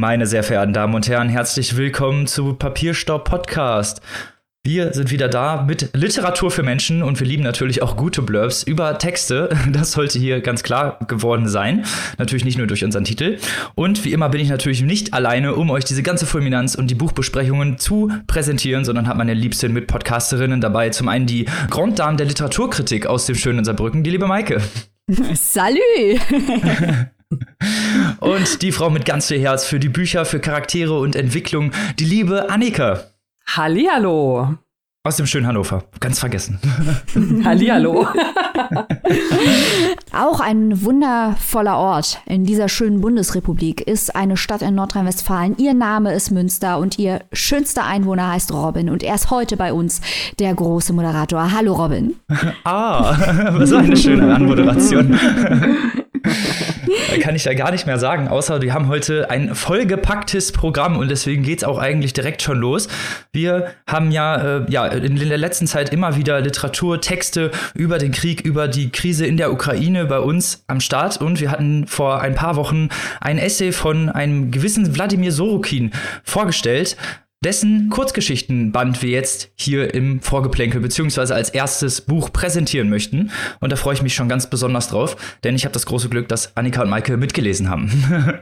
Meine sehr verehrten Damen und Herren, herzlich willkommen zu Papierstaub Podcast. Wir sind wieder da mit Literatur für Menschen und wir lieben natürlich auch gute Blurbs über Texte. Das sollte hier ganz klar geworden sein. Natürlich nicht nur durch unseren Titel. Und wie immer bin ich natürlich nicht alleine, um euch diese ganze Fulminanz und die Buchbesprechungen zu präsentieren, sondern habe meine liebsten Mitpodcasterinnen dabei. Zum einen die Grand Dame der Literaturkritik aus dem schönen Saarbrücken, die liebe Maike. Salü! und die Frau mit ganz viel Herz für die Bücher, für Charaktere und Entwicklung, die liebe Annika. Hallihallo. Aus dem schönen Hannover. Ganz vergessen. Hallihallo. Auch ein wundervoller Ort in dieser schönen Bundesrepublik ist eine Stadt in Nordrhein-Westfalen. Ihr Name ist Münster und ihr schönster Einwohner heißt Robin. Und er ist heute bei uns der große Moderator. Hallo Robin. Ah, was eine schöne Anmoderation. Kann ich da gar nicht mehr sagen, außer wir haben heute ein vollgepacktes Programm und deswegen geht es auch eigentlich direkt schon los. Wir haben ja, äh, ja in der letzten Zeit immer wieder Literatur, Texte über den Krieg, über die Krise in der Ukraine bei uns am Start und wir hatten vor ein paar Wochen ein Essay von einem gewissen Wladimir Sorokin vorgestellt, dessen Kurzgeschichtenband wir jetzt hier im Vorgeplänkel beziehungsweise als erstes Buch präsentieren möchten. Und da freue ich mich schon ganz besonders drauf, denn ich habe das große Glück, dass Annika und Maike mitgelesen haben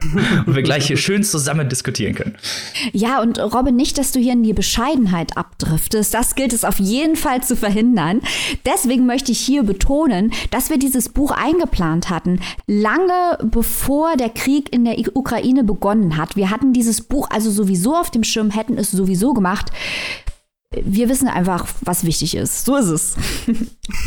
und wir gleich hier schön zusammen diskutieren können. Ja, und Robin, nicht, dass du hier in die Bescheidenheit abdriftest. Das gilt es auf jeden Fall zu verhindern. Deswegen möchte ich hier betonen, dass wir dieses Buch eingeplant hatten, lange bevor der Krieg in der Ukraine begonnen hat. Wir hatten dieses Buch also sowieso auf dem Schirm, hätten es sowieso gemacht. Wir wissen einfach, was wichtig ist. So ist es.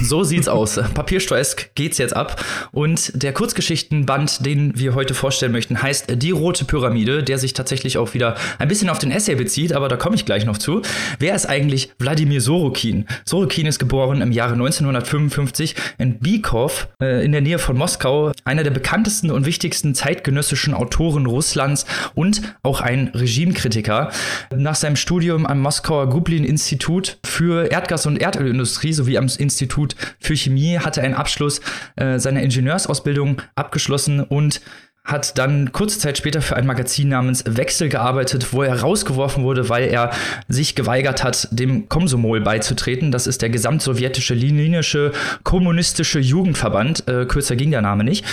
So sieht's aus. Papiersteuesk geht's jetzt ab. Und der Kurzgeschichtenband, den wir heute vorstellen möchten, heißt Die Rote Pyramide, der sich tatsächlich auch wieder ein bisschen auf den Essay bezieht, aber da komme ich gleich noch zu. Wer ist eigentlich Wladimir Sorokin? Sorokin ist geboren im Jahre 1955 in Bykov äh, in der Nähe von Moskau, einer der bekanntesten und wichtigsten zeitgenössischen Autoren Russlands und auch ein Regimekritiker. Nach seinem Studium am Moskauer Gublin Institut für Erdgas- und Erdölindustrie sowie am Institut für Chemie hatte einen Abschluss äh, seiner Ingenieursausbildung abgeschlossen und hat dann kurze Zeit später für ein Magazin namens Wechsel gearbeitet, wo er rausgeworfen wurde, weil er sich geweigert hat, dem Komsomol beizutreten. Das ist der gesamtsowjetische leninische kommunistische Jugendverband. Äh, kürzer ging der Name nicht.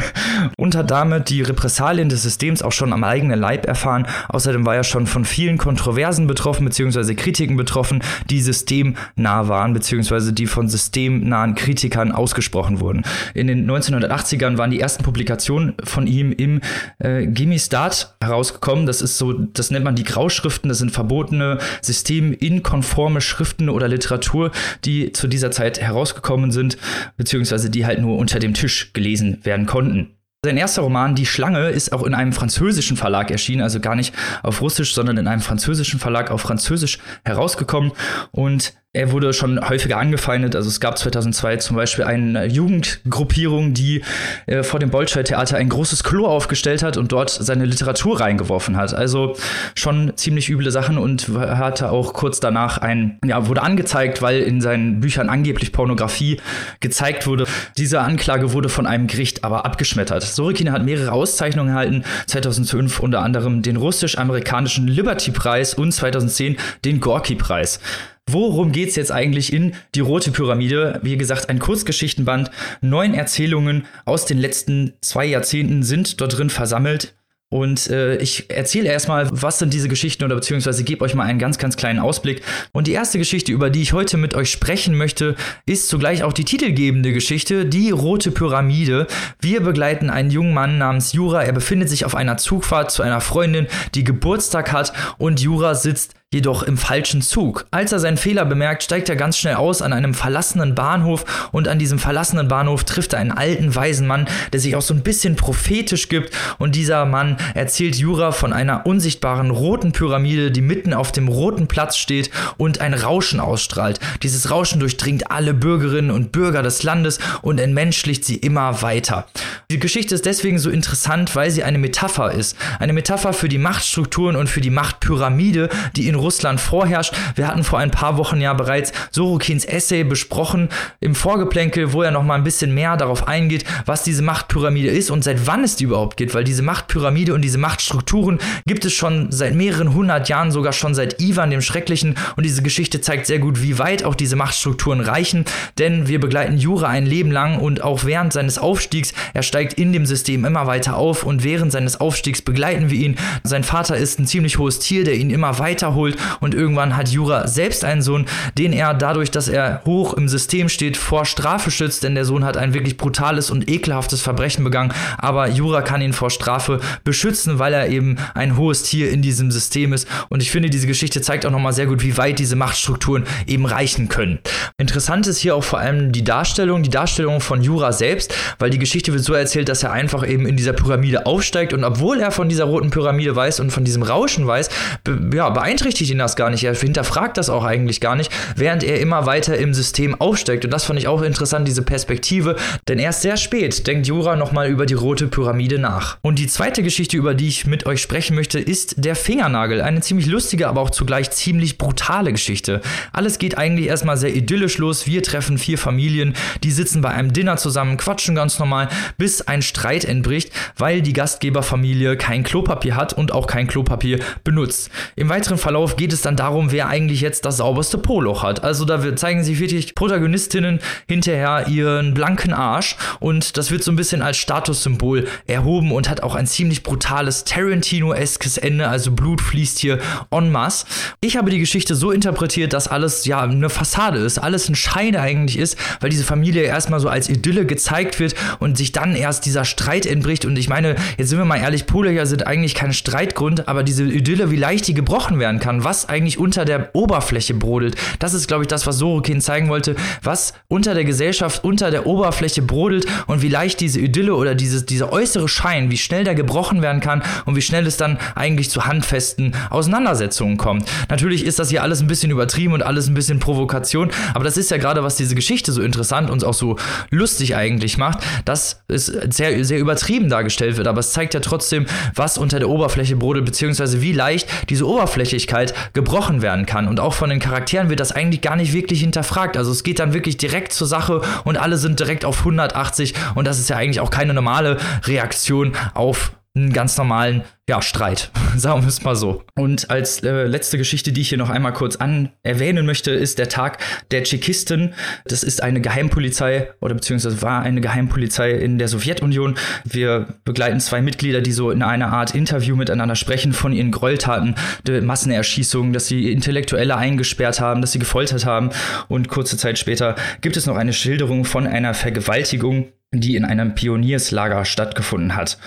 und hat damit die Repressalien des Systems auch schon am eigenen Leib erfahren. Außerdem war er schon von vielen Kontroversen betroffen, beziehungsweise Kritiken betroffen, die systemnah waren, beziehungsweise die von systemnahen Kritikern ausgesprochen wurden. In den 1980ern waren die ersten Publikationen von ihm im äh, Gimistat herausgekommen. Das ist so, das nennt man die Grauschriften. Das sind verbotene, systeminkonforme Schriften oder Literatur, die zu dieser Zeit herausgekommen sind, beziehungsweise die halt nur unter dem Tisch gelesen werden konnten. Sein erster Roman, Die Schlange, ist auch in einem französischen Verlag erschienen, also gar nicht auf Russisch, sondern in einem französischen Verlag auf Französisch herausgekommen. Und er wurde schon häufiger angefeindet. Also es gab 2002 zum Beispiel eine Jugendgruppierung, die äh, vor dem Bolschoi-Theater ein großes Klo aufgestellt hat und dort seine Literatur reingeworfen hat. Also schon ziemlich üble Sachen und hatte auch kurz danach ein, ja, wurde angezeigt, weil in seinen Büchern angeblich Pornografie gezeigt wurde. Diese Anklage wurde von einem Gericht aber abgeschmettert. Sorokin hat mehrere Auszeichnungen erhalten. 2005 unter anderem den russisch-amerikanischen Liberty-Preis und 2010 den Gorky-Preis. Worum geht's jetzt eigentlich in Die Rote Pyramide? Wie gesagt, ein Kurzgeschichtenband. Neun Erzählungen aus den letzten zwei Jahrzehnten sind dort drin versammelt. Und äh, ich erzähle erstmal, was sind diese Geschichten oder beziehungsweise gebe euch mal einen ganz, ganz kleinen Ausblick. Und die erste Geschichte, über die ich heute mit euch sprechen möchte, ist zugleich auch die titelgebende Geschichte, die Rote Pyramide. Wir begleiten einen jungen Mann namens Jura. Er befindet sich auf einer Zugfahrt zu einer Freundin, die Geburtstag hat und Jura sitzt jedoch im falschen Zug. Als er seinen Fehler bemerkt, steigt er ganz schnell aus an einem verlassenen Bahnhof und an diesem verlassenen Bahnhof trifft er einen alten, weisen Mann, der sich auch so ein bisschen prophetisch gibt und dieser Mann erzählt Jura von einer unsichtbaren roten Pyramide, die mitten auf dem roten Platz steht und ein Rauschen ausstrahlt. Dieses Rauschen durchdringt alle Bürgerinnen und Bürger des Landes und entmenschlicht sie immer weiter. Die Geschichte ist deswegen so interessant, weil sie eine Metapher ist. Eine Metapher für die Machtstrukturen und für die Machtpyramide, die in Russland vorherrscht. Wir hatten vor ein paar Wochen ja bereits Sorokins Essay besprochen. Im Vorgeplänkel, wo er noch mal ein bisschen mehr darauf eingeht, was diese Machtpyramide ist und seit wann es die überhaupt gibt, weil diese Machtpyramide und diese Machtstrukturen gibt es schon seit mehreren hundert Jahren, sogar schon seit Ivan dem Schrecklichen. Und diese Geschichte zeigt sehr gut, wie weit auch diese Machtstrukturen reichen, denn wir begleiten Jura ein Leben lang und auch während seines Aufstiegs, er steigt in dem System immer weiter auf. Und während seines Aufstiegs begleiten wir ihn. Sein Vater ist ein ziemlich hohes Tier, der ihn immer weiterholt und irgendwann hat Jura selbst einen Sohn, den er dadurch, dass er hoch im System steht, vor Strafe schützt, denn der Sohn hat ein wirklich brutales und ekelhaftes Verbrechen begangen, aber Jura kann ihn vor Strafe beschützen, weil er eben ein hohes Tier in diesem System ist. Und ich finde, diese Geschichte zeigt auch nochmal sehr gut, wie weit diese Machtstrukturen eben reichen können. Interessant ist hier auch vor allem die Darstellung, die Darstellung von Jura selbst, weil die Geschichte wird so erzählt, dass er einfach eben in dieser Pyramide aufsteigt. Und obwohl er von dieser roten Pyramide weiß und von diesem Rauschen weiß, be ja, beeinträchtigt ihn das gar nicht. Er hinterfragt das auch eigentlich gar nicht, während er immer weiter im System aufsteigt. Und das fand ich auch interessant, diese Perspektive, denn erst sehr spät denkt Jura nochmal über die rote Pyramide nach. Und die zweite Geschichte, über die ich mit euch sprechen möchte, ist der Fingernagel. Eine ziemlich lustige, aber auch zugleich ziemlich brutale Geschichte. Alles geht eigentlich erstmal sehr idyllisch los. Wir treffen vier Familien, die sitzen bei einem Dinner zusammen, quatschen ganz normal, bis ein Streit entbricht, weil die Gastgeberfamilie kein Klopapier hat und auch kein Klopapier benutzt. Im weiteren Verlauf geht es dann darum, wer eigentlich jetzt das sauberste Poloch hat. Also da zeigen sich wirklich Protagonistinnen hinterher ihren blanken Arsch und das wird so ein bisschen als Statussymbol erhoben und hat auch ein ziemlich brutales Tarantino-eskes Ende, also Blut fließt hier en masse. Ich habe die Geschichte so interpretiert, dass alles ja eine Fassade ist, alles ein Schein eigentlich ist, weil diese Familie erstmal so als Idylle gezeigt wird und sich dann erst dieser Streit entbricht und ich meine, jetzt sind wir mal ehrlich, Polöcher sind eigentlich kein Streitgrund, aber diese Idylle, wie leicht die gebrochen werden kann, was eigentlich unter der Oberfläche brodelt, das ist glaube ich das, was Sorokin zeigen wollte, was unter der Gesellschaft, unter der Oberfläche brodelt und wie leicht diese Idylle oder dieses, dieser äußere Schein, wie schnell der gebrochen werden kann und wie schnell es dann eigentlich zu handfesten Auseinandersetzungen kommt. Natürlich ist das hier alles ein bisschen übertrieben und alles ein bisschen Provokation, aber das ist ja gerade, was diese Geschichte so interessant und auch so lustig eigentlich macht, dass es sehr, sehr übertrieben dargestellt wird, aber es zeigt ja trotzdem, was unter der Oberfläche brodelt, beziehungsweise wie leicht diese Oberflächlichkeit gebrochen werden kann. Und auch von den Charakteren wird das eigentlich gar nicht wirklich hinterfragt. Also es geht dann wirklich direkt zur Sache und alle sind direkt auf 180 und das ist ja eigentlich auch keine normale Reaktion auf einen ganz normalen ja, Streit, sagen wir es mal so. Und als äh, letzte Geschichte, die ich hier noch einmal kurz an erwähnen möchte, ist der Tag der Tschechisten. Das ist eine Geheimpolizei oder beziehungsweise war eine Geheimpolizei in der Sowjetunion. Wir begleiten zwei Mitglieder, die so in einer Art Interview miteinander sprechen von ihren Gräueltaten, der Massenerschießungen, dass sie Intellektuelle eingesperrt haben, dass sie gefoltert haben. Und kurze Zeit später gibt es noch eine Schilderung von einer Vergewaltigung die in einem Pionierslager stattgefunden hat.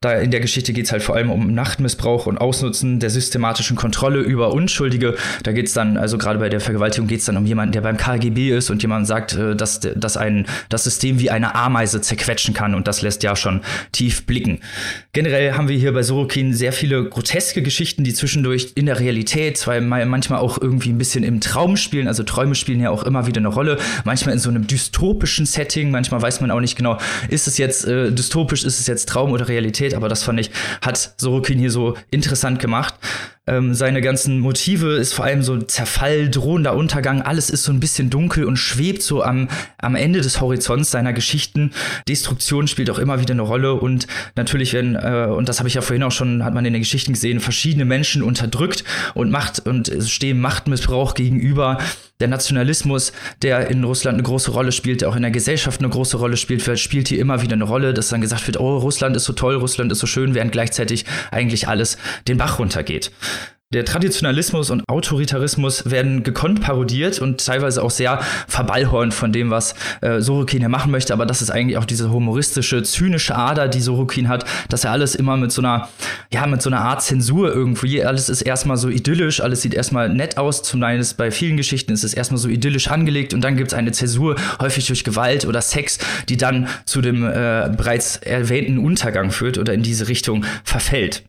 Da in der Geschichte geht es halt vor allem um Nachtmissbrauch und Ausnutzen der systematischen Kontrolle über Unschuldige. Da geht es dann, also gerade bei der Vergewaltigung geht es dann um jemanden, der beim KGB ist und jemand sagt, äh, dass, dass ein, das System wie eine Ameise zerquetschen kann und das lässt ja schon tief blicken. Generell haben wir hier bei Sorokin sehr viele groteske Geschichten, die zwischendurch in der Realität, zwar manchmal auch irgendwie ein bisschen im Traum spielen, also Träume spielen ja auch immer wieder eine Rolle, manchmal in so einem dystopischen Setting, manchmal weiß man auch nicht genau, ist es jetzt äh, dystopisch, ist es jetzt Traum oder Realität, aber das fand ich, hat Sorokin hier so interessant gemacht. Ähm, seine ganzen Motive ist vor allem so Zerfall, drohender Untergang, alles ist so ein bisschen dunkel und schwebt so am, am Ende des Horizonts seiner Geschichten. Destruktion spielt auch immer wieder eine Rolle und natürlich werden, äh, und das habe ich ja vorhin auch schon, hat man in den Geschichten gesehen, verschiedene Menschen unterdrückt und Macht und stehen Machtmissbrauch gegenüber der Nationalismus, der in Russland eine große Rolle spielt, der auch in der Gesellschaft eine große Rolle spielt, spielt hier immer wieder eine Rolle, dass dann gesagt wird, oh, Russland ist so toll, Russland ist so schön, während gleichzeitig eigentlich alles den Bach runtergeht. Der Traditionalismus und Autoritarismus werden gekonnt parodiert und teilweise auch sehr verballhornt von dem, was äh, Sorokin hier machen möchte. Aber das ist eigentlich auch diese humoristische, zynische Ader, die Sorokin hat, dass er alles immer mit so einer, ja, mit so einer Art Zensur irgendwie, alles ist erstmal so idyllisch, alles sieht erstmal nett aus. Zum einen ist bei vielen Geschichten ist es erstmal so idyllisch angelegt und dann gibt es eine Zäsur, häufig durch Gewalt oder Sex, die dann zu dem äh, bereits erwähnten Untergang führt oder in diese Richtung verfällt.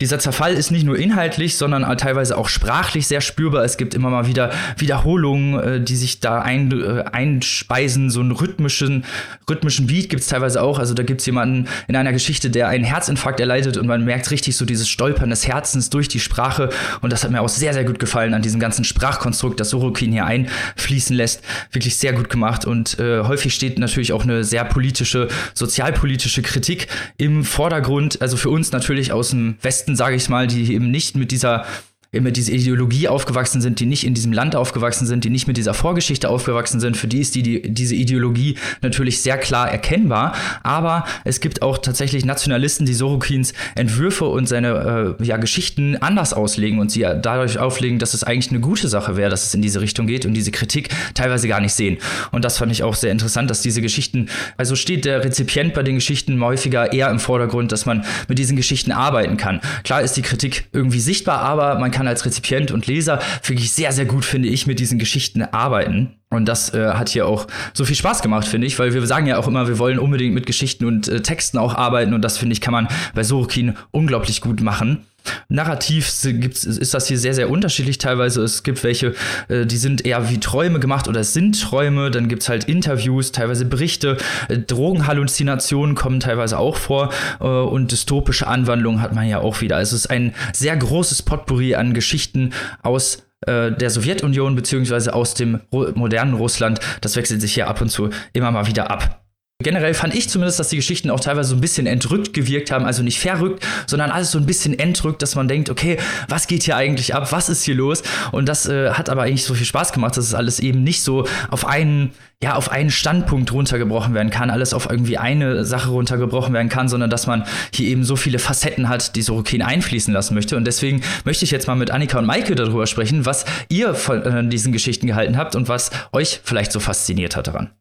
Dieser Zerfall ist nicht nur inhaltlich, sondern teilweise auch sprachlich sehr spürbar. Es gibt immer mal wieder Wiederholungen, äh, die sich da ein, äh, einspeisen. So einen rhythmischen, rhythmischen Beat gibt es teilweise auch. Also da gibt es jemanden in einer Geschichte, der einen Herzinfarkt erleidet und man merkt richtig so dieses Stolpern des Herzens durch die Sprache. Und das hat mir auch sehr, sehr gut gefallen an diesem ganzen Sprachkonstrukt, das Sorokin hier einfließen lässt. Wirklich sehr gut gemacht. Und äh, häufig steht natürlich auch eine sehr politische, sozialpolitische Kritik im Vordergrund. Also für uns natürlich aus dem Westen, sage ich mal, die eben nicht mit dieser mit dieser Ideologie aufgewachsen sind, die nicht in diesem Land aufgewachsen sind, die nicht mit dieser Vorgeschichte aufgewachsen sind, für die ist die, die, diese Ideologie natürlich sehr klar erkennbar. Aber es gibt auch tatsächlich Nationalisten, die Sorokins Entwürfe und seine äh, ja, Geschichten anders auslegen und sie dadurch auflegen, dass es eigentlich eine gute Sache wäre, dass es in diese Richtung geht und diese Kritik teilweise gar nicht sehen. Und das fand ich auch sehr interessant, dass diese Geschichten, also steht der Rezipient bei den Geschichten häufiger eher im Vordergrund, dass man mit diesen Geschichten arbeiten kann. Klar ist die Kritik irgendwie sichtbar, aber man kann kann als Rezipient und Leser wirklich sehr, sehr gut, finde ich, mit diesen Geschichten arbeiten. Und das äh, hat hier auch so viel Spaß gemacht, finde ich, weil wir sagen ja auch immer, wir wollen unbedingt mit Geschichten und äh, Texten auch arbeiten und das, finde ich, kann man bei Sorokin unglaublich gut machen. Narrativ gibt's, ist das hier sehr, sehr unterschiedlich teilweise. Es gibt welche, äh, die sind eher wie Träume gemacht oder es sind Träume. Dann gibt es halt Interviews, teilweise Berichte. Äh, Drogenhalluzinationen kommen teilweise auch vor. Äh, und dystopische Anwandlungen hat man ja auch wieder. Also es ist ein sehr großes Potpourri an Geschichten aus der Sowjetunion beziehungsweise aus dem modernen Russland. Das wechselt sich hier ab und zu immer mal wieder ab. Generell fand ich zumindest, dass die Geschichten auch teilweise so ein bisschen entrückt gewirkt haben, also nicht verrückt, sondern alles so ein bisschen entrückt, dass man denkt, okay, was geht hier eigentlich ab, was ist hier los? Und das äh, hat aber eigentlich so viel Spaß gemacht, dass es alles eben nicht so auf einen, ja, auf einen Standpunkt runtergebrochen werden kann, alles auf irgendwie eine Sache runtergebrochen werden kann, sondern dass man hier eben so viele Facetten hat, die Sorokin einfließen lassen möchte. Und deswegen möchte ich jetzt mal mit Annika und Maike darüber sprechen, was ihr von äh, diesen Geschichten gehalten habt und was euch vielleicht so fasziniert hat daran.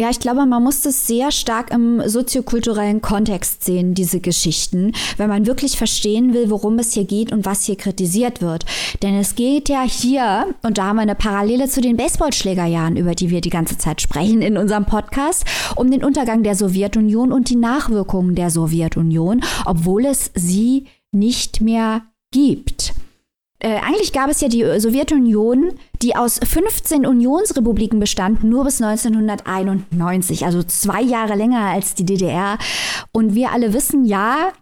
Ja, ich glaube, man muss das sehr stark im soziokulturellen Kontext sehen, diese Geschichten, wenn man wirklich verstehen will, worum es hier geht und was hier kritisiert wird. Denn es geht ja hier, und da haben wir eine Parallele zu den Baseballschlägerjahren, über die wir die ganze Zeit sprechen in unserem Podcast, um den Untergang der Sowjetunion und die Nachwirkungen der Sowjetunion, obwohl es sie nicht mehr gibt. Äh, eigentlich gab es ja die Sowjetunion, die aus 15 Unionsrepubliken bestand, nur bis 1991, also zwei Jahre länger als die DDR. Und wir alle wissen ja,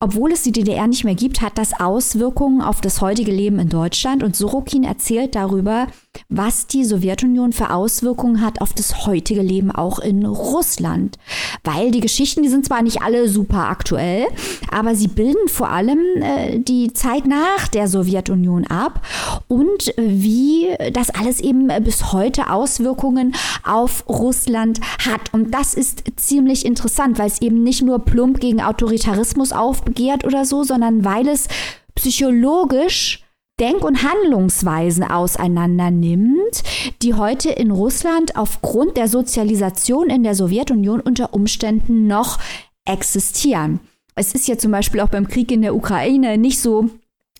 obwohl es die DDR nicht mehr gibt, hat das Auswirkungen auf das heutige Leben in Deutschland. Und Sorokin erzählt darüber, was die Sowjetunion für Auswirkungen hat auf das heutige Leben auch in Russland. Weil die Geschichten, die sind zwar nicht alle super aktuell, aber sie bilden vor allem äh, die Zeit nach der Sowjetunion ab und wie das alles eben bis heute Auswirkungen auf Russland hat. Und das ist ziemlich interessant, weil es eben nicht nur plump gegen Autoritarismus aufbegehrt oder so, sondern weil es psychologisch Denk- und Handlungsweisen auseinander nimmt, die heute in Russland aufgrund der Sozialisation in der Sowjetunion unter Umständen noch existieren. Es ist ja zum Beispiel auch beim Krieg in der Ukraine nicht so,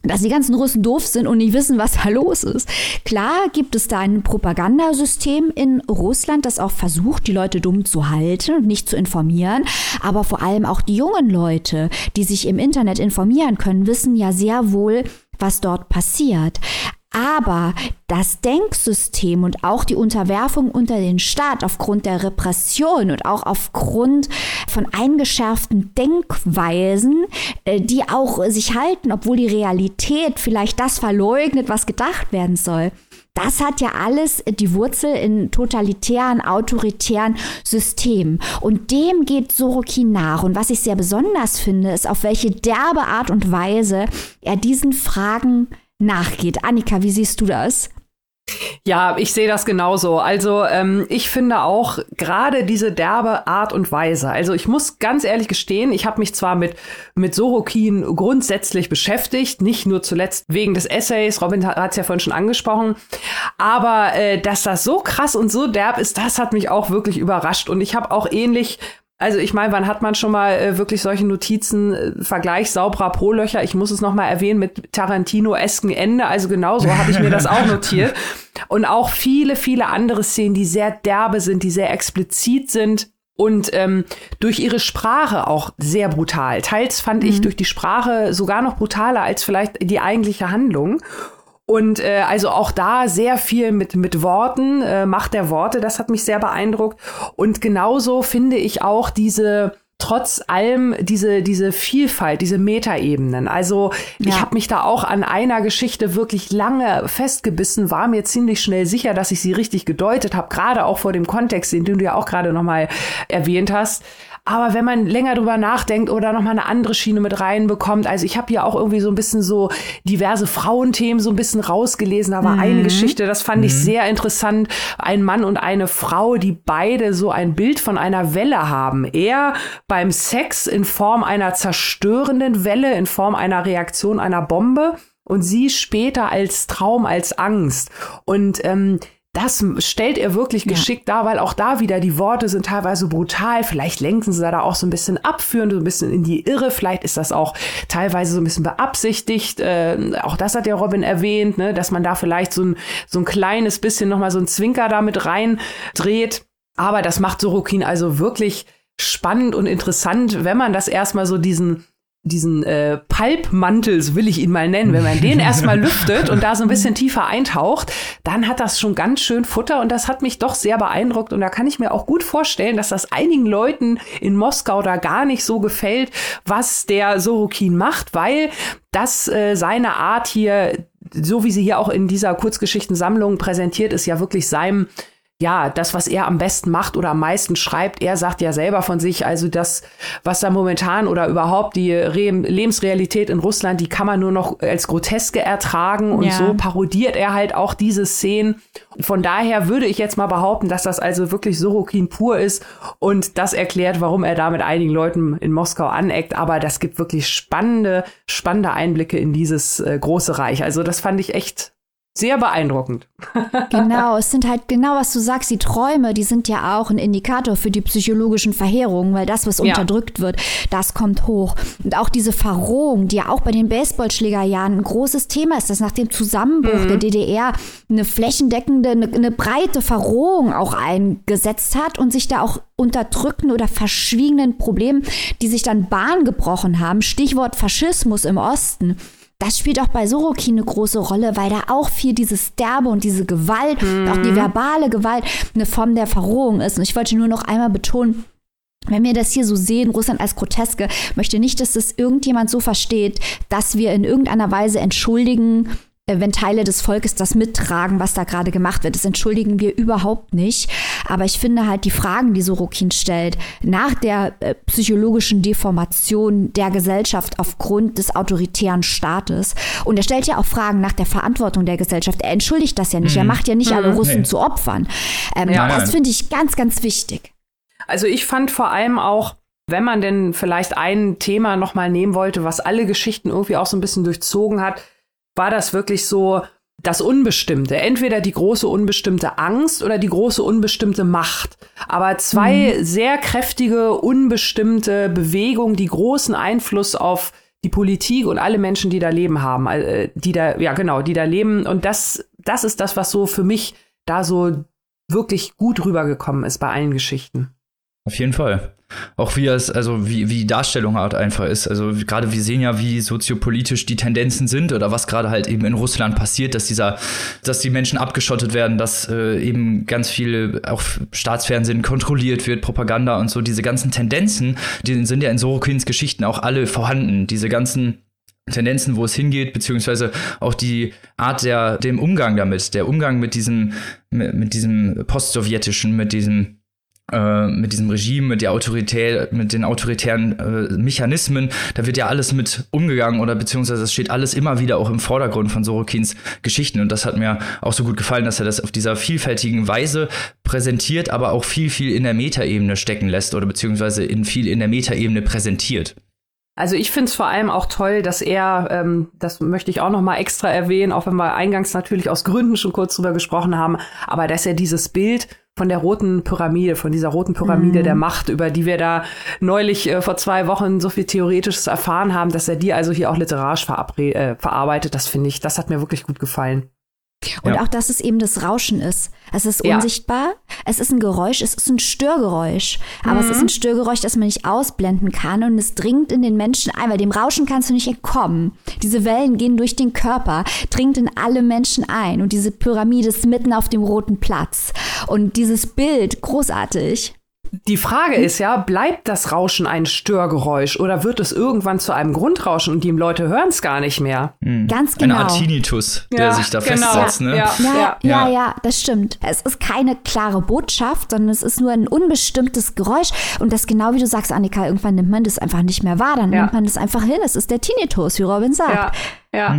dass die ganzen Russen doof sind und nicht wissen, was da los ist. Klar gibt es da ein Propagandasystem in Russland, das auch versucht, die Leute dumm zu halten und nicht zu informieren. Aber vor allem auch die jungen Leute, die sich im Internet informieren können, wissen ja sehr wohl, was dort passiert. Aber das Denksystem und auch die Unterwerfung unter den Staat aufgrund der Repression und auch aufgrund von eingeschärften Denkweisen, äh, die auch sich halten, obwohl die Realität vielleicht das verleugnet, was gedacht werden soll. Das hat ja alles die Wurzel in totalitären, autoritären Systemen. Und dem geht Sorokin nach. Und was ich sehr besonders finde, ist, auf welche derbe Art und Weise er diesen Fragen nachgeht. Annika, wie siehst du das? Ja, ich sehe das genauso. Also ähm, ich finde auch gerade diese derbe Art und Weise. Also ich muss ganz ehrlich gestehen, ich habe mich zwar mit mit Sorokin grundsätzlich beschäftigt, nicht nur zuletzt wegen des Essays. Robin hat es ja vorhin schon angesprochen, aber äh, dass das so krass und so derb ist, das hat mich auch wirklich überrascht. Und ich habe auch ähnlich also ich meine, wann hat man schon mal äh, wirklich solche Notizen, äh, Vergleich sauberer Pro-Löcher? Ich muss es noch mal erwähnen mit Tarantino-esken Ende. Also genauso habe ich mir das auch notiert. Und auch viele, viele andere Szenen, die sehr derbe sind, die sehr explizit sind. und ähm, durch ihre Sprache auch sehr brutal. Teils fand mhm. ich durch die Sprache sogar noch brutaler als vielleicht die eigentliche Handlung. Und äh, also auch da sehr viel mit, mit Worten, äh, Macht der Worte, das hat mich sehr beeindruckt. Und genauso finde ich auch diese trotz allem diese, diese Vielfalt, diese Metaebenen. Also ja. ich habe mich da auch an einer Geschichte wirklich lange festgebissen, war mir ziemlich schnell sicher, dass ich sie richtig gedeutet habe, gerade auch vor dem Kontext, den du ja auch gerade nochmal erwähnt hast. Aber wenn man länger drüber nachdenkt oder nochmal eine andere Schiene mit reinbekommt, also ich habe hier auch irgendwie so ein bisschen so diverse Frauenthemen so ein bisschen rausgelesen. Da war mhm. eine Geschichte, das fand mhm. ich sehr interessant. Ein Mann und eine Frau, die beide so ein Bild von einer Welle haben. Er beim Sex in Form einer zerstörenden Welle, in Form einer Reaktion einer Bombe und sie später als Traum, als Angst. Und ähm, das stellt er wirklich geschickt ja. dar, weil auch da wieder die Worte sind teilweise brutal. Vielleicht lenken sie da auch so ein bisschen abführend, so ein bisschen in die Irre. Vielleicht ist das auch teilweise so ein bisschen beabsichtigt. Äh, auch das hat ja Robin erwähnt, ne, dass man da vielleicht so ein, so ein kleines bisschen nochmal so ein Zwinker damit reindreht. Aber das macht Sorokin also wirklich spannend und interessant, wenn man das erstmal so diesen diesen äh, Palpmantel, so will ich ihn mal nennen, wenn man den erstmal lüftet und da so ein bisschen tiefer eintaucht, dann hat das schon ganz schön Futter und das hat mich doch sehr beeindruckt und da kann ich mir auch gut vorstellen, dass das einigen Leuten in Moskau da gar nicht so gefällt, was der Sorokin macht, weil das äh, seine Art hier, so wie sie hier auch in dieser Kurzgeschichtensammlung präsentiert ist, ja wirklich seinem ja, das, was er am besten macht oder am meisten schreibt, er sagt ja selber von sich, also das, was da momentan oder überhaupt die Re Lebensrealität in Russland, die kann man nur noch als Groteske ertragen und ja. so parodiert er halt auch diese Szenen. Von daher würde ich jetzt mal behaupten, dass das also wirklich Sorokin pur ist und das erklärt, warum er da mit einigen Leuten in Moskau aneckt. Aber das gibt wirklich spannende, spannende Einblicke in dieses äh, große Reich. Also das fand ich echt sehr beeindruckend. genau, es sind halt genau, was du sagst, die Träume, die sind ja auch ein Indikator für die psychologischen Verheerungen, weil das, was ja. unterdrückt wird, das kommt hoch. Und auch diese Verrohung, die ja auch bei den Baseballschlägerjahren ein großes Thema ist, dass nach dem Zusammenbruch mhm. der DDR eine flächendeckende, eine, eine breite Verrohung auch eingesetzt hat und sich da auch unterdrückten oder verschwiegenen Problemen, die sich dann Bahn gebrochen haben, Stichwort Faschismus im Osten das spielt auch bei Sorokin eine große Rolle, weil da auch viel dieses Derbe und diese Gewalt, mhm. auch die verbale Gewalt, eine Form der Verrohung ist. Und ich wollte nur noch einmal betonen, wenn wir das hier so sehen, Russland als Groteske, möchte nicht, dass das irgendjemand so versteht, dass wir in irgendeiner Weise entschuldigen, wenn Teile des Volkes das mittragen, was da gerade gemacht wird. Das entschuldigen wir überhaupt nicht. Aber ich finde halt die Fragen, die Sorokin stellt, nach der äh, psychologischen Deformation der Gesellschaft aufgrund des autoritären Staates. Und er stellt ja auch Fragen nach der Verantwortung der Gesellschaft. Er entschuldigt das ja nicht. Mhm. Er macht ja nicht mhm. alle Russen nee. zu Opfern. Ähm, ja, das finde ich ganz, ganz wichtig. Also ich fand vor allem auch, wenn man denn vielleicht ein Thema nochmal nehmen wollte, was alle Geschichten irgendwie auch so ein bisschen durchzogen hat, war das wirklich so das Unbestimmte. Entweder die große unbestimmte Angst oder die große unbestimmte Macht. Aber zwei mhm. sehr kräftige, unbestimmte Bewegungen, die großen Einfluss auf die Politik und alle Menschen, die da leben haben, äh, die da, ja genau, die da leben. Und das, das ist das, was so für mich da so wirklich gut rübergekommen ist bei allen Geschichten. Auf jeden Fall. Auch wie es, also wie, wie die Darstellung halt einfach ist. Also gerade wir sehen ja, wie soziopolitisch die Tendenzen sind oder was gerade halt eben in Russland passiert, dass dieser, dass die Menschen abgeschottet werden, dass äh, eben ganz viel auch Staatsfernsehen kontrolliert wird, Propaganda und so. Diese ganzen Tendenzen, die sind ja in Sorokins Geschichten auch alle vorhanden. Diese ganzen Tendenzen, wo es hingeht, beziehungsweise auch die Art der, dem Umgang damit, der Umgang mit diesem, mit, mit diesem postsowjetischen, mit diesem äh, mit diesem Regime, mit der Autorität, mit den autoritären äh, Mechanismen, da wird ja alles mit umgegangen oder beziehungsweise es steht alles immer wieder auch im Vordergrund von Sorokins Geschichten und das hat mir auch so gut gefallen, dass er das auf dieser vielfältigen Weise präsentiert, aber auch viel, viel in der Metaebene stecken lässt oder beziehungsweise in viel in der Metaebene präsentiert. Also ich finde es vor allem auch toll, dass er, ähm, das möchte ich auch noch mal extra erwähnen, auch wenn wir eingangs natürlich aus Gründen schon kurz drüber gesprochen haben, aber dass er dieses Bild von der roten Pyramide, von dieser roten Pyramide mhm. der Macht, über die wir da neulich äh, vor zwei Wochen so viel Theoretisches erfahren haben, dass er die also hier auch literarisch äh, verarbeitet, das finde ich, das hat mir wirklich gut gefallen. Und Ja. auch, dass es eben das Rauschen ist. Es ist Ja. unsichtbar, es ist ein Geräusch, es ist ein Störgeräusch. Aber es ist ein Störgeräusch, das man nicht ausblenden kann und es dringt in den Menschen ein, weil dem Rauschen kannst du nicht entkommen. Diese Wellen gehen durch den Körper, dringt in alle Menschen ein und diese Pyramide ist mitten auf dem roten Platz. Und dieses Bild, großartig. Die Frage ist ja, bleibt das Rauschen ein Störgeräusch oder wird es irgendwann zu einem Grundrauschen und die Leute hören es gar nicht mehr? Ganz Eine genau. Art Tinnitus, der sich da festsetzt. Ne? Ja, Ja, ja. ja, Ja. ja, das stimmt. Es ist keine klare Botschaft, sondern es ist nur ein unbestimmtes Geräusch. Und das genau wie du sagst, Annika, irgendwann nimmt man das einfach nicht mehr wahr. Dann Ja. nimmt man das einfach hin. Es ist der Tinnitus, wie Robin sagt. Ja, ja.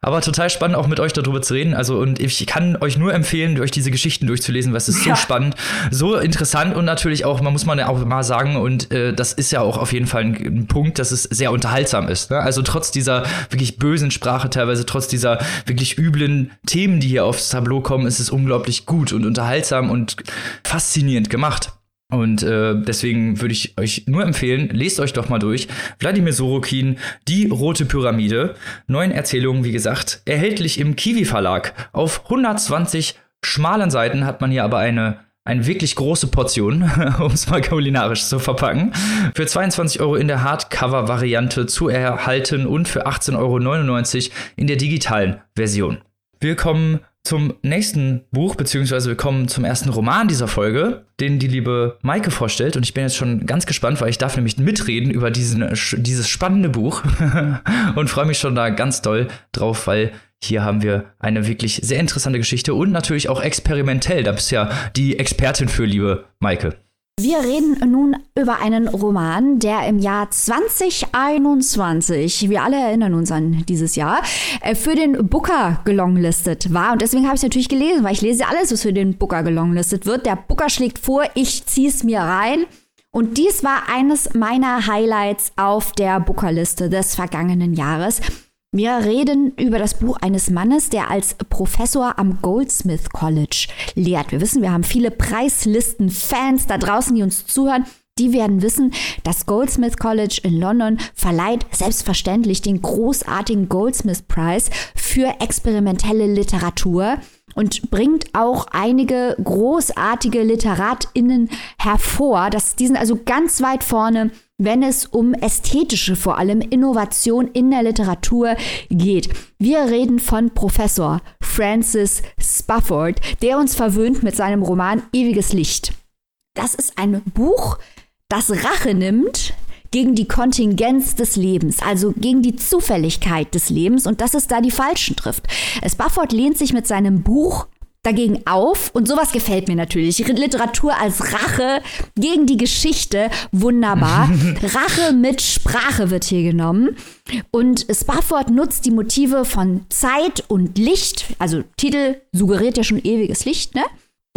Aber total spannend, auch mit euch darüber zu reden. Also, und ich kann euch nur empfehlen, euch diese Geschichten durchzulesen, weil es ist so Ja. spannend, so interessant und natürlich auch, man muss man ja auch mal sagen, und äh, das ist ja auch auf jeden Fall ein, ein Punkt, dass es sehr unterhaltsam ist. Ne? Also trotz dieser wirklich bösen Sprache teilweise, trotz dieser wirklich üblen Themen, die hier aufs Tableau kommen, ist es unglaublich gut und unterhaltsam und faszinierend gemacht. Und äh, deswegen würde ich euch nur empfehlen, lest euch doch mal durch. Wladimir Sorokin, Die Rote Pyramide. Neun Erzählungen, wie gesagt, erhältlich im Kiwi Verlag. Auf 120 schmalen Seiten hat man hier aber eine, eine wirklich große Portion, um es mal kulinarisch zu verpacken. Für 22 Euro in der Hardcover-Variante zu erhalten und für 18,99 Euro in der digitalen Version. Wir kommen zum nächsten Buch, beziehungsweise wir kommen zum ersten Roman dieser Folge, den die liebe Maike vorstellt. Und ich bin jetzt schon ganz gespannt, weil ich darf nämlich mitreden über diesen, dieses spannende Buch und freue mich schon da ganz doll drauf, weil hier haben wir eine wirklich sehr interessante Geschichte und natürlich auch experimentell. Da bist ja die Expertin für, liebe Maike. Wir reden nun über einen Roman, der im Jahr 2021, wir alle erinnern uns an dieses Jahr, äh, für den Booker gelonglistet war. Und deswegen habe ich es natürlich gelesen, weil ich lese alles, was für den Booker gelonglistet wird. Der Booker schlägt vor, ich zieh's mir rein. Und dies war eines meiner Highlights auf der Bookerliste des vergangenen Jahres. Wir reden über das Buch eines Mannes, der als Professor am Goldsmith College lehrt. Wir wissen, wir haben viele Preislisten-Fans da draußen, die uns zuhören. Die werden wissen, das Goldsmith College in London verleiht selbstverständlich den großartigen Goldsmith Prize für experimentelle Literatur und bringt auch einige großartige LiteratInnen hervor. Das, die sind also ganz weit vorne, wenn es um ästhetische, vor allem Innovation in der Literatur geht. Wir reden von Professor Francis Spafford, der uns verwöhnt mit seinem Roman Ewiges Licht. Das ist ein Buch, das Rache nimmt gegen die Kontingenz des Lebens, also gegen die Zufälligkeit des Lebens und dass es da die Falschen trifft. Spafford lehnt sich mit seinem Buch dagegen auf und sowas gefällt mir natürlich. Literatur als Rache gegen die Geschichte, wunderbar. Rache mit Sprache wird hier genommen. Und Spafford nutzt die Motive von Zeit und Licht, also Titel suggeriert ja schon ewiges Licht, ne?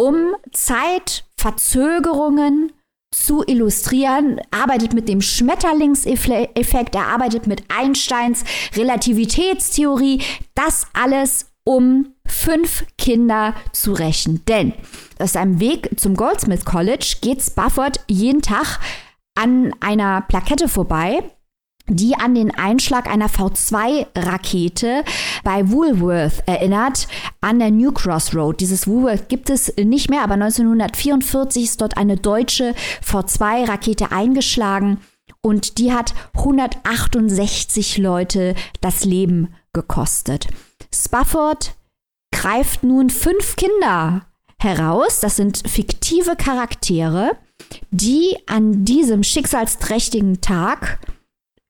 um Zeitverzögerungen zu illustrieren, arbeitet mit dem Schmetterlingseffekt, er arbeitet mit Einsteins Relativitätstheorie, das alles um fünf Kinder zu rächen. Denn auf seinem Weg zum Goldsmith College geht Spafford jeden Tag an einer Plakette vorbei, die an den Einschlag einer V2-Rakete bei Woolworth erinnert, an der New Cross Road. Dieses Woolworth gibt es nicht mehr, aber 1944 ist dort eine deutsche V2-Rakete eingeschlagen und die hat 168 Leute das Leben gekostet. Spafford greift nun fünf Kinder heraus, das sind fiktive Charaktere, die an diesem schicksalsträchtigen Tag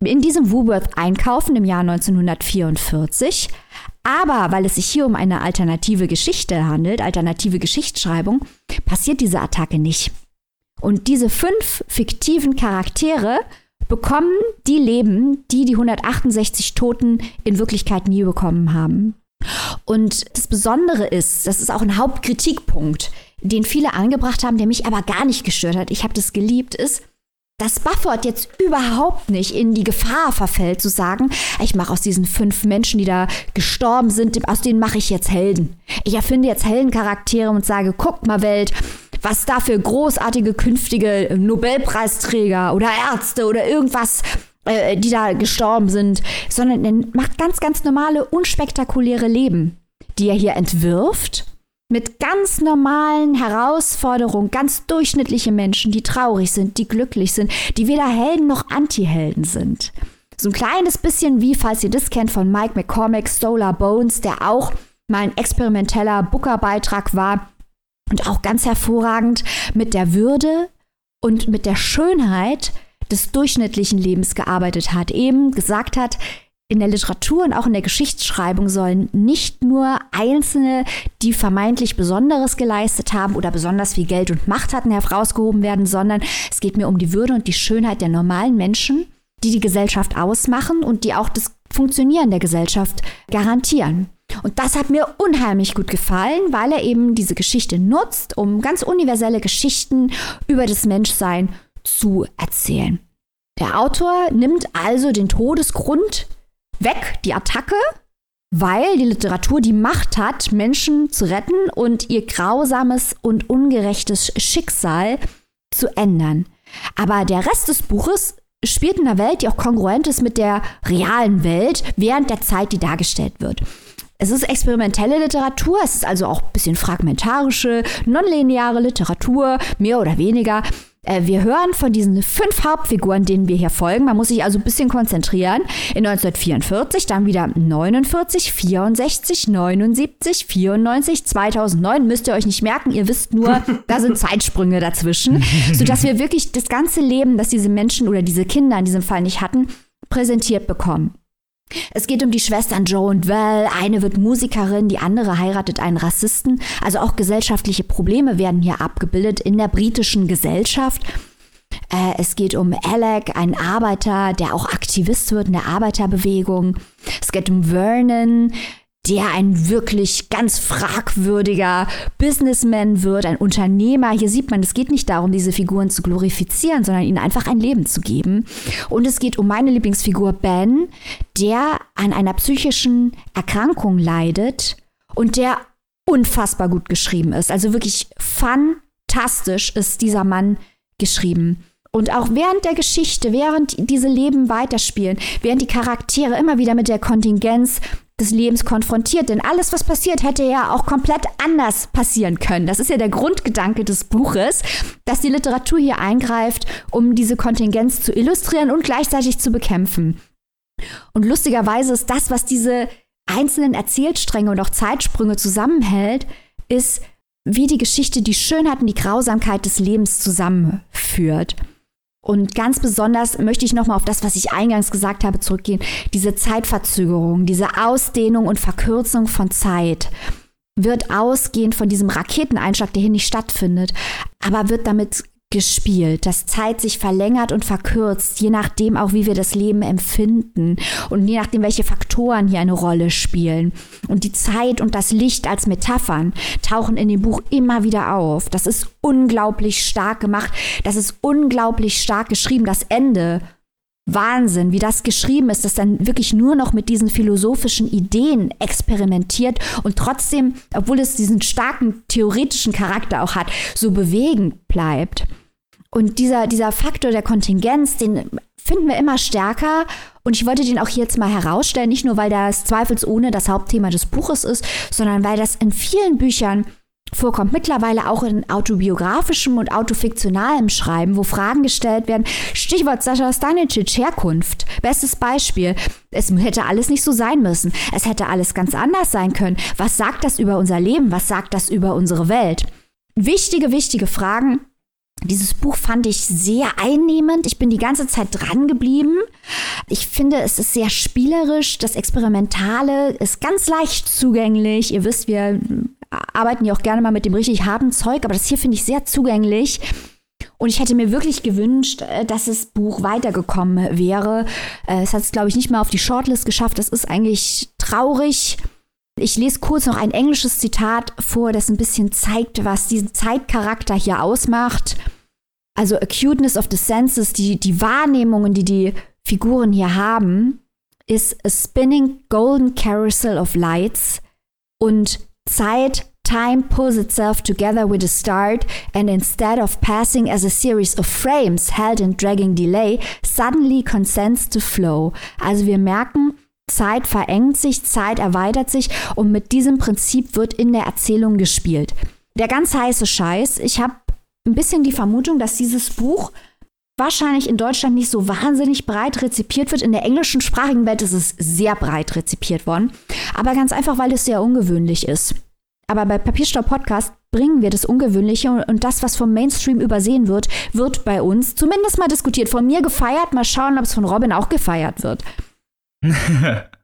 in diesem Woolworth einkaufen im Jahr 1944. Aber weil es sich hier um eine alternative Geschichte handelt, alternative Geschichtsschreibung, passiert diese Attacke nicht. Und diese fünf fiktiven Charaktere bekommen die Leben, die die 168 Toten in Wirklichkeit nie bekommen haben. Und das Besondere ist, das ist auch ein Hauptkritikpunkt, den viele angebracht haben, der mich aber gar nicht gestört hat. Ich habe das geliebt, ist, dass Bufford jetzt überhaupt nicht in die Gefahr verfällt, zu sagen, ich mache aus diesen fünf Menschen, die da gestorben sind, aus denen mache ich jetzt Helden. Ich erfinde jetzt Heldencharaktere und sage, guck mal Welt, was da für großartige künftige Nobelpreisträger oder Ärzte oder irgendwas, äh, die da gestorben sind, sondern er macht ganz, ganz normale, unspektakuläre Leben die er hier entwirft, mit ganz normalen Herausforderungen, ganz durchschnittliche Menschen, die traurig sind, die glücklich sind, die weder Helden noch Antihelden sind. So ein kleines bisschen wie, falls ihr das kennt, von Mike McCormack, Solar Bones, der auch mal ein experimenteller Booker-Beitrag war und auch ganz hervorragend mit der Würde und mit der Schönheit des durchschnittlichen Lebens gearbeitet hat, eben gesagt hat, in der Literatur und auch in der Geschichtsschreibung sollen nicht nur Einzelne, die vermeintlich Besonderes geleistet haben oder besonders viel Geld und Macht hatten, herausgehoben werden, sondern es geht mir um die Würde und die Schönheit der normalen Menschen, die die Gesellschaft ausmachen und die auch das Funktionieren der Gesellschaft garantieren. Und das hat mir unheimlich gut gefallen, weil er eben diese Geschichte nutzt, um ganz universelle Geschichten über das Menschsein zu erzählen. Der Autor nimmt also den Todesgrund weg, die Attacke, weil die Literatur die Macht hat, Menschen zu retten und ihr grausames und ungerechtes Schicksal zu ändern. Aber der Rest des Buches spielt in einer Welt, die auch kongruent ist mit der realen Welt während der Zeit, die dargestellt wird. Es ist experimentelle Literatur, es ist also auch ein bisschen fragmentarische, nonlineare Literatur, mehr oder weniger. Äh, wir hören von diesen fünf Hauptfiguren, denen wir hier folgen. Man muss sich also ein bisschen konzentrieren. In 1944, dann wieder 49, 64, 79, 94, 2009. Müsst ihr euch nicht merken, ihr wisst nur, da sind Zeitsprünge dazwischen. Sodass wir wirklich das ganze Leben, das diese Menschen oder diese Kinder in diesem Fall nicht hatten, präsentiert bekommen. Es geht um die Schwestern Joe und Val. Eine wird Musikerin, die andere heiratet einen Rassisten. Also auch gesellschaftliche Probleme werden hier abgebildet in der britischen Gesellschaft. Äh, es geht um Alec, einen Arbeiter, der auch Aktivist wird in der Arbeiterbewegung. Es geht um Vernon, der ein wirklich ganz fragwürdiger Businessman wird, ein Unternehmer. Hier sieht man, es geht nicht darum, diese Figuren zu glorifizieren, sondern ihnen einfach ein Leben zu geben. Und es geht um meine Lieblingsfigur Ben, der an einer psychischen Erkrankung leidet und der unfassbar gut geschrieben ist. Also wirklich fantastisch ist dieser Mann geschrieben. Und auch während der Geschichte, während diese Leben weiterspielen, während die Charaktere immer wieder mit der Kontingenz des Lebens konfrontiert. Denn alles, was passiert, hätte ja auch komplett anders passieren können. Das ist ja der Grundgedanke des Buches, dass die Literatur hier eingreift, um diese Kontingenz zu illustrieren und gleichzeitig zu bekämpfen. Und lustigerweise ist das, was diese einzelnen Erzählstränge und auch Zeitsprünge zusammenhält, ist, wie die Geschichte die Schönheit und die Grausamkeit des Lebens zusammenführt. Und ganz besonders möchte ich nochmal auf das, was ich eingangs gesagt habe, zurückgehen. Diese Zeitverzögerung, diese Ausdehnung und Verkürzung von Zeit wird ausgehend von diesem Raketeneinschlag, der hier nicht stattfindet, aber wird damit gespielt, dass Zeit sich verlängert und verkürzt, je nachdem auch, wie wir das Leben empfinden und je nachdem, welche Faktoren hier eine Rolle spielen. Und die Zeit und das Licht als Metaphern tauchen in dem Buch immer wieder auf. Das ist unglaublich stark gemacht, das ist unglaublich stark geschrieben. Das Ende Wahnsinn, wie das geschrieben ist, dass dann wirklich nur noch mit diesen philosophischen Ideen experimentiert und trotzdem, obwohl es diesen starken theoretischen Charakter auch hat, so bewegend bleibt. Und dieser, dieser Faktor der Kontingenz, den finden wir immer stärker. Und ich wollte den auch jetzt mal herausstellen, nicht nur, weil das zweifelsohne das Hauptthema des Buches ist, sondern weil das in vielen Büchern vorkommt. Mittlerweile auch in autobiografischem und autofiktionalem Schreiben, wo Fragen gestellt werden. Stichwort Sascha Stanicic, Herkunft. Bestes Beispiel. Es hätte alles nicht so sein müssen. Es hätte alles ganz anders sein können. Was sagt das über unser Leben? Was sagt das über unsere Welt? Wichtige, wichtige Fragen. Dieses Buch fand ich sehr einnehmend. Ich bin die ganze Zeit dran geblieben. Ich finde, es ist sehr spielerisch. Das Experimentale ist ganz leicht zugänglich. Ihr wisst, wir arbeiten ja auch gerne mal mit dem richtig harten Zeug, aber das hier finde ich sehr zugänglich. Und ich hätte mir wirklich gewünscht, äh, dass das Buch weitergekommen wäre. Äh, es hat es, glaube ich, nicht mal auf die Shortlist geschafft. Das ist eigentlich traurig. Ich lese kurz noch ein englisches Zitat vor, das ein bisschen zeigt, was diesen Zeitcharakter hier ausmacht. Also Acuteness of the Senses, die, die Wahrnehmungen, die die Figuren hier haben, ist a spinning golden carousel of lights und Zeit, time pulls itself together with a start, and instead of passing as a series of frames held in dragging delay, suddenly consents to flow. Also wir merken, Zeit verengt sich, Zeit erweitert sich und mit diesem Prinzip wird in der Erzählung gespielt. Der ganz heiße Scheiß, ich habe ein bisschen die Vermutung, dass dieses Buch wahrscheinlich in Deutschland nicht so wahnsinnig breit rezipiert wird. In der englischen sprachigen Welt ist es sehr breit rezipiert worden. Aber ganz einfach, weil es sehr ungewöhnlich ist. Aber bei Papierstau Podcast bringen wir das Ungewöhnliche und das, was vom Mainstream übersehen wird, wird bei uns zumindest mal diskutiert. Von mir gefeiert, mal schauen, ob es von Robin auch gefeiert wird.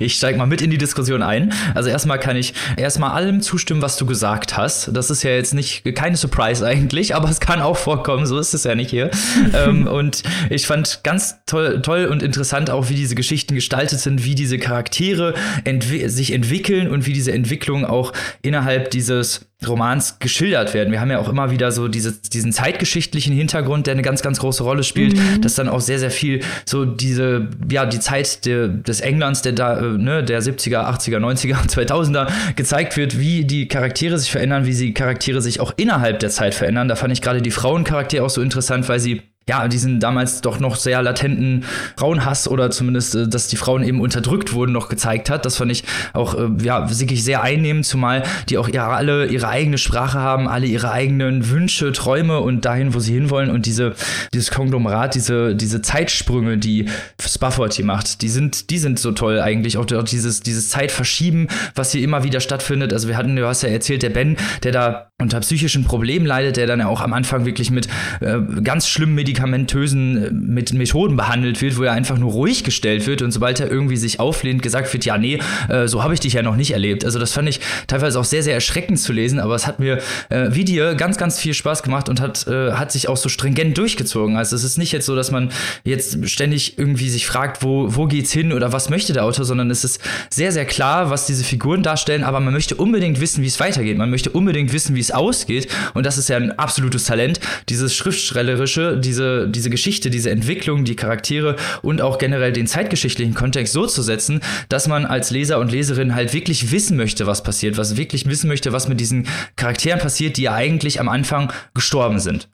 Ich steige mal mit in die Diskussion ein. Also erstmal kann ich erstmal allem zustimmen, was du gesagt hast. Das ist ja jetzt nicht keine Surprise eigentlich, aber es kann auch vorkommen, so ist es ja nicht hier. ähm, und ich fand ganz toll, toll und interessant auch, wie diese Geschichten gestaltet sind, wie diese Charaktere entwi sich entwickeln und wie diese Entwicklung auch innerhalb dieses Romans geschildert werden. Wir haben ja auch immer wieder so diese, diesen zeitgeschichtlichen Hintergrund, der eine ganz, ganz große Rolle spielt, mhm. dass dann auch sehr, sehr viel so diese, ja, die Zeit de, des Englands, der da, äh, ne, der 70er, 80er, 90er, 2000er gezeigt wird, wie die Charaktere sich verändern, wie sie Charaktere sich auch innerhalb der Zeit verändern. Da fand ich gerade die Frauencharaktere auch so interessant, weil sie ja, diesen damals doch noch sehr latenten Frauenhass oder zumindest, äh, dass die Frauen eben unterdrückt wurden, noch gezeigt hat. Das fand ich auch, äh, ja, wirklich sehr einnehmend, zumal die auch ja alle ihre eigene Sprache haben, alle ihre eigenen Wünsche, Träume und dahin, wo sie hinwollen. Und diese, dieses Konglomerat, diese, diese Zeitsprünge, die Spafford hier macht, die sind, die sind so toll eigentlich. Auch, dieses, dieses Zeitverschieben, was hier immer wieder stattfindet. Also wir hatten, du hast ja erzählt, der Ben, der da unter psychischen Problemen leidet, der dann ja auch am Anfang wirklich mit äh, ganz schlimmen medikamentösen äh, mit Methoden behandelt wird, wo er einfach nur ruhig gestellt wird und sobald er irgendwie sich auflehnt, gesagt wird, ja, nee, äh, so habe ich dich ja noch nicht erlebt. Also das fand ich teilweise auch sehr, sehr erschreckend zu lesen, aber es hat mir äh, wie dir ganz, ganz viel Spaß gemacht und hat, äh, hat sich auch so stringent durchgezogen. Also es ist nicht jetzt so, dass man jetzt ständig irgendwie sich fragt, wo, wo geht's hin oder was möchte der Autor, sondern es ist sehr, sehr klar, was diese Figuren darstellen, aber man möchte unbedingt wissen, wie es weitergeht. Man möchte unbedingt wissen, wie es ausgeht. Und das ist ja ein absolutes Talent, dieses Schriftstellerische, diese, diese Geschichte, diese Entwicklung, die Charaktere und auch generell den zeitgeschichtlichen Kontext so zu setzen, dass man als Leser und Leserin halt wirklich wissen möchte, was passiert, was wirklich wissen möchte, was mit diesen Charakteren passiert, die ja eigentlich am Anfang gestorben sind.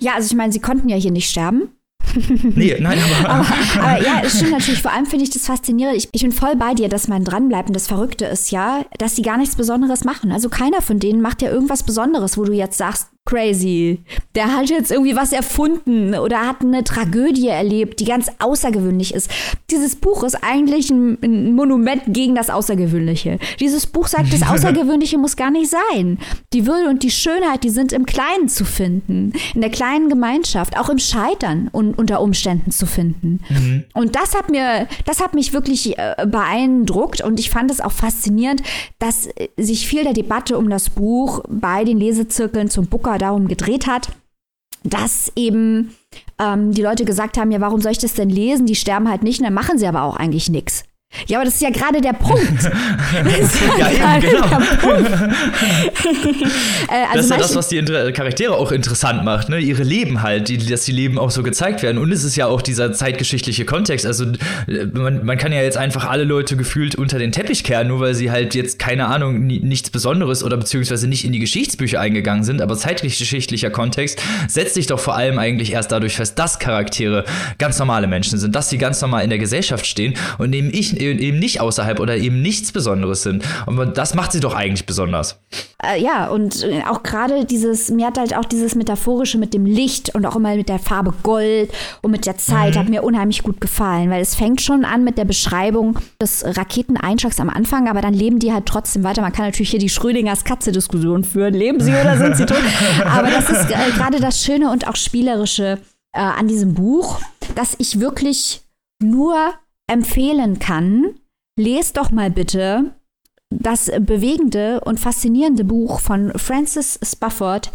Ja, also ich meine, sie konnten ja hier nicht sterben. Nee, nein, aber. aber, aber ja, es stimmt natürlich. Vor allem finde ich das faszinierend. Ich, ich bin voll bei dir, dass man dranbleibt. Und das Verrückte ist ja, dass sie gar nichts Besonderes machen. Also keiner von denen macht ja irgendwas Besonderes, wo du jetzt sagst, crazy. Der hat jetzt irgendwie was erfunden oder hat eine Tragödie erlebt, die ganz außergewöhnlich ist. Dieses Buch ist eigentlich ein, ein Monument gegen das Außergewöhnliche. Dieses Buch sagt, das Außergewöhnliche muss gar nicht sein. Die Würde und die Schönheit, die sind im Kleinen zu finden, in der kleinen Gemeinschaft, auch im Scheitern und unter Umständen zu finden. Mhm. Und das hat mir, das hat mich wirklich äh, beeindruckt und ich fand es auch faszinierend, dass äh, sich viel der Debatte um das Buch bei den Lesezirkeln zum Booker Zucker darum gedreht hat, dass eben ähm, die Leute gesagt haben, ja, warum soll ich das denn lesen? Die sterben halt nicht, und dann machen sie aber auch eigentlich nichts. Ja, aber das ist ja gerade der Punkt. Das ist ja, ja eben, genau. äh, also das ist ja das, was die Charaktere auch interessant macht, ne? Ihre Leben halt, die, dass die Leben auch so gezeigt werden. Und es ist ja auch dieser zeitgeschichtliche Kontext. Also äh, man, man kann ja jetzt einfach alle Leute gefühlt unter den Teppich kehren, nur weil sie halt jetzt, keine Ahnung, nichts Besonderes oder beziehungsweise nicht in die Geschichtsbücher eingegangen sind. Aber zeitgeschichtlicher Kontext setzt sich doch vor allem eigentlich erst dadurch fest, dass Charaktere ganz normale Menschen sind, dass sie ganz normal in der Gesellschaft stehen und neben ich eben nicht außerhalb oder eben nichts Besonderes sind. Und das macht sie doch eigentlich besonders. Äh, ja, und äh, auch gerade dieses, mir hat halt auch dieses Metaphorische mit dem Licht und auch immer mit der Farbe Gold und mit der Zeit mhm. hat mir unheimlich gut gefallen, weil es fängt schon an mit der Beschreibung des Raketeneinschlags am Anfang, aber dann leben die halt trotzdem weiter. Man kann natürlich hier die Schrödingers Katze-Diskussion führen. Leben sie oder sind sie tot? Aber das ist äh, gerade das Schöne und auch Spielerische äh, an diesem Buch, dass ich wirklich nur empfehlen kann, lest doch mal bitte das bewegende und faszinierende Buch von Francis Spafford,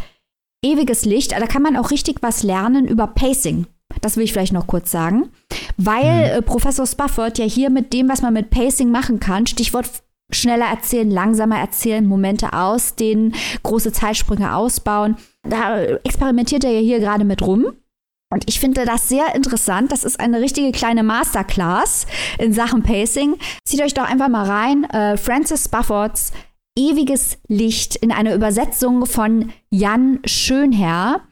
Ewiges Licht. Da kann man auch richtig was lernen über Pacing. Das will ich vielleicht noch kurz sagen. Weil mhm. äh, Professor Spafford ja hier mit dem, was man mit Pacing machen kann, Stichwort schneller erzählen, langsamer erzählen, Momente ausdehnen, große Zeitsprünge ausbauen. Da experimentiert er ja hier gerade mit rum. Und ich finde das sehr interessant. Das ist eine richtige kleine Masterclass in Sachen Pacing. Zieht euch doch einfach mal rein. Äh, Francis Spuffords Ewiges Licht in einer Übersetzung von Jan Schönherr.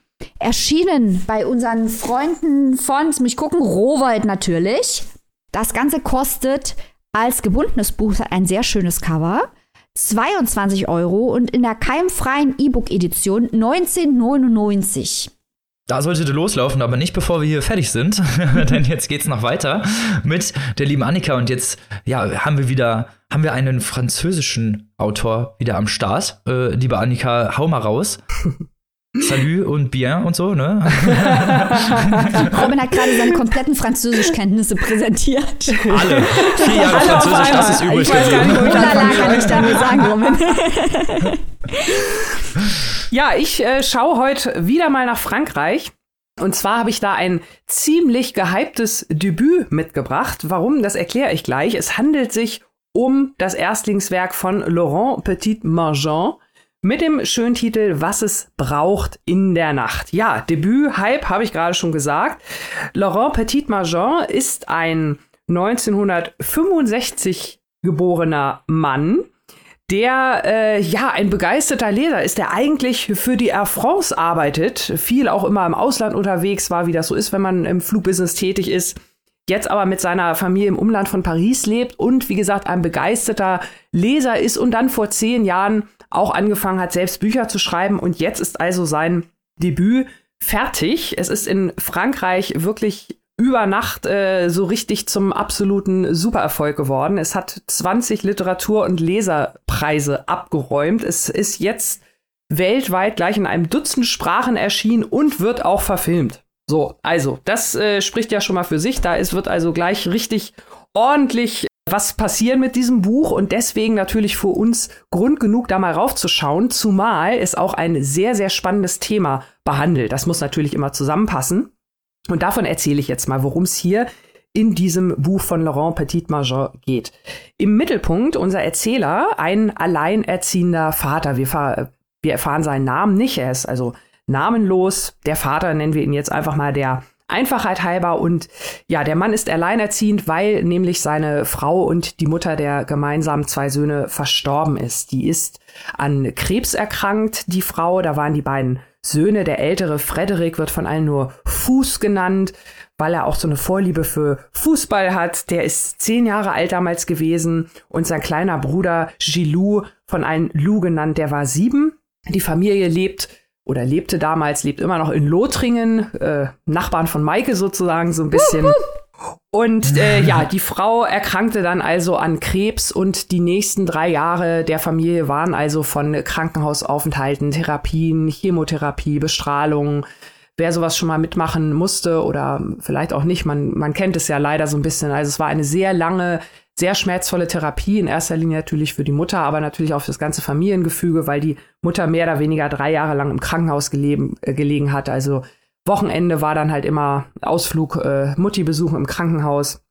Erschienen bei unseren Freunden von, jetzt muss ich gucken, Rowold natürlich. Das Ganze kostet als gebundenes Buch ein sehr schönes Cover. 22 Euro und in der keimfreien E-Book-Edition 1999. Da solltete loslaufen, aber nicht bevor wir hier fertig sind, denn jetzt geht's noch weiter mit der lieben Annika und jetzt ja haben wir wieder haben wir einen französischen Autor wieder am Start. Äh, liebe Annika, hau mal raus. Salut und bien und so, ne? Robin hat gerade seine kompletten Französischkenntnisse präsentiert. Alle. Vier Jahre Alle Französisch, das ist übrig geblieben. Kann ich da nur sagen, Robin. Ja, ich äh, schaue heute wieder mal nach Frankreich. Und zwar habe ich da ein ziemlich gehyptes Debüt mitgebracht. Warum, das erkläre ich gleich. Es handelt sich um das Erstlingswerk von Laurent Petit-Margent mit dem schönen Titel Was es braucht in der Nacht. Ja, Debüt, Hype, habe ich gerade schon gesagt. Laurent Petit-Margent ist ein 1965 geborener Mann, der äh, ja ein begeisterter Leser ist, der eigentlich für die Air France arbeitet, viel auch immer im Ausland unterwegs war, wie das so ist, wenn man im Flugbusiness tätig ist. Jetzt aber mit seiner Familie im Umland von Paris lebt und wie gesagt ein begeisterter Leser ist und dann vor zehn Jahren auch angefangen hat, selbst Bücher zu schreiben. Und jetzt ist also sein Debüt fertig. Es ist in Frankreich wirklich über Nacht äh, so richtig zum absoluten Supererfolg geworden. Es hat 20 Literatur- und Leserpreise abgeräumt. Es ist jetzt weltweit gleich in einem Dutzend Sprachen erschienen und wird auch verfilmt. So, also, das äh, spricht ja schon mal für sich. Da ist, wird also gleich richtig ordentlich was passieren mit diesem Buch und deswegen natürlich für uns Grund genug, da mal raufzuschauen, zumal es auch ein sehr, sehr spannendes Thema behandelt. Das muss natürlich immer zusammenpassen. Und davon erzähle ich jetzt mal, worum es hier in diesem Buch von Laurent Petit-Margent geht. Im Mittelpunkt unser Erzähler, ein alleinerziehender Vater. Wir, wir erfahren seinen Namen nicht, er ist also namenlos. Der Vater nennen wir ihn jetzt einfach mal der Einfachheit halber. Und ja, der Mann ist alleinerziehend, weil nämlich seine Frau und die Mutter der gemeinsamen zwei Söhne verstorben ist. Die ist an Krebs erkrankt, die Frau. Da waren die beiden Söhne. Der ältere Frederik wird von allen nur Fuß genannt, weil er auch so eine Vorliebe für Fußball hat. Der ist zehn Jahre alt damals gewesen. Und sein kleiner Bruder Gilou, von allen Lou genannt, der war sieben. Die Familie lebt oder lebte damals, lebt immer noch in Lothringen, äh, Nachbarn von Maike sozusagen so ein bisschen. Und äh, ja, die Frau erkrankte dann also an Krebs und die nächsten drei Jahre der Familie waren also von Krankenhausaufenthalten, Therapien, Chemotherapie, Bestrahlung. Wer sowas schon mal mitmachen musste oder vielleicht auch nicht, man, man kennt es ja leider so ein bisschen. Also es war eine sehr lange sehr schmerzvolle Therapie, in erster Linie natürlich für die Mutter, aber natürlich auch für das ganze Familiengefüge, weil die Mutter mehr oder weniger drei Jahre lang im Krankenhaus gelegen, äh, gelegen hat. Also Wochenende war dann halt immer Ausflug, äh, Mutti besuchen im Krankenhaus,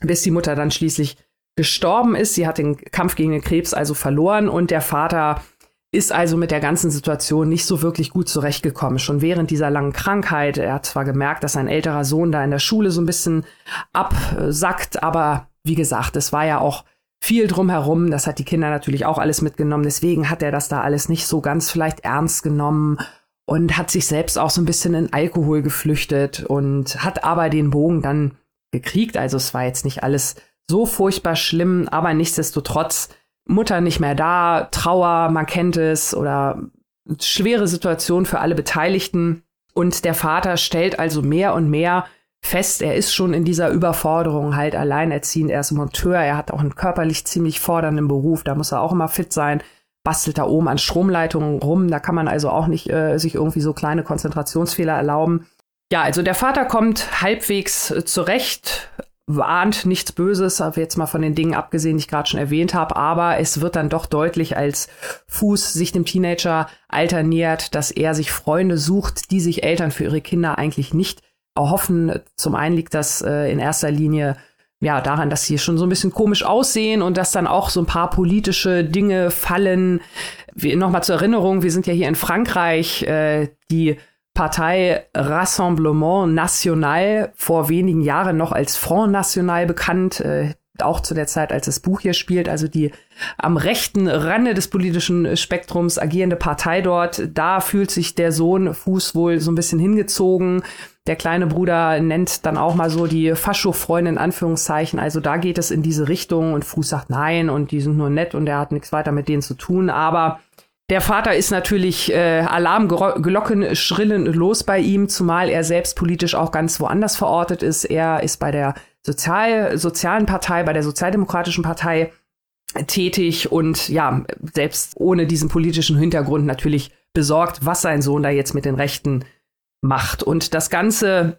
bis die Mutter dann schließlich gestorben ist. Sie hat den Kampf gegen den Krebs also verloren und der Vater ist also mit der ganzen Situation nicht so wirklich gut zurechtgekommen. Schon während dieser langen Krankheit. Er hat zwar gemerkt, dass sein älterer Sohn da in der Schule so ein bisschen absackt, aber wie gesagt, es war ja auch viel drumherum. Das hat die Kinder natürlich auch alles mitgenommen. Deswegen hat er das da alles nicht so ganz vielleicht ernst genommen und hat sich selbst auch so ein bisschen in Alkohol geflüchtet und hat aber den Bogen dann gekriegt. Also es war jetzt nicht alles so furchtbar schlimm, aber nichtsdestotrotz Mutter nicht mehr da, Trauer, man kennt es oder schwere Situation für alle Beteiligten. Und der Vater stellt also mehr und mehr fest, er ist schon in dieser Überforderung halt alleinerziehend, er ist Monteur, er hat auch einen körperlich ziemlich fordernden Beruf, da muss er auch immer fit sein, bastelt da oben an Stromleitungen rum, da kann man also auch nicht äh, sich irgendwie so kleine Konzentrationsfehler erlauben. Ja, also der Vater kommt halbwegs äh, zurecht, warnt nichts Böses, jetzt mal von den Dingen abgesehen, die ich gerade schon erwähnt habe, aber es wird dann doch deutlich, als Fuß sich dem Teenager-Alter nähert, dass er sich Freunde sucht, die sich Eltern für ihre Kinder eigentlich nicht erhoffen. Zum einen liegt das äh, in erster Linie ja daran, dass sie schon so ein bisschen komisch aussehen und dass dann auch so ein paar politische Dinge fallen. Nochmal zur Erinnerung, wir sind ja hier in Frankreich, äh, die Partei Rassemblement National, vor wenigen Jahren noch als Front National bekannt, äh, auch zu der Zeit, als das Buch hier spielt, also die am rechten Rande des politischen Spektrums agierende Partei dort, da fühlt sich der Sohn Fuß wohl so ein bisschen hingezogen Der kleine Bruder nennt dann auch mal so die Fascho-Freundin in Anführungszeichen. Also da geht es in diese Richtung und Fuß sagt nein und die sind nur nett und er hat nichts weiter mit denen zu tun. Aber der Vater ist natürlich äh, Alarmglocken schrillen los bei ihm, zumal er selbst politisch auch ganz woanders verortet ist. Er ist bei der Sozial sozialen Partei, bei der Sozialdemokratischen Partei tätig und ja, selbst ohne diesen politischen Hintergrund natürlich besorgt, was sein Sohn da jetzt mit den Rechten macht. Und das Ganze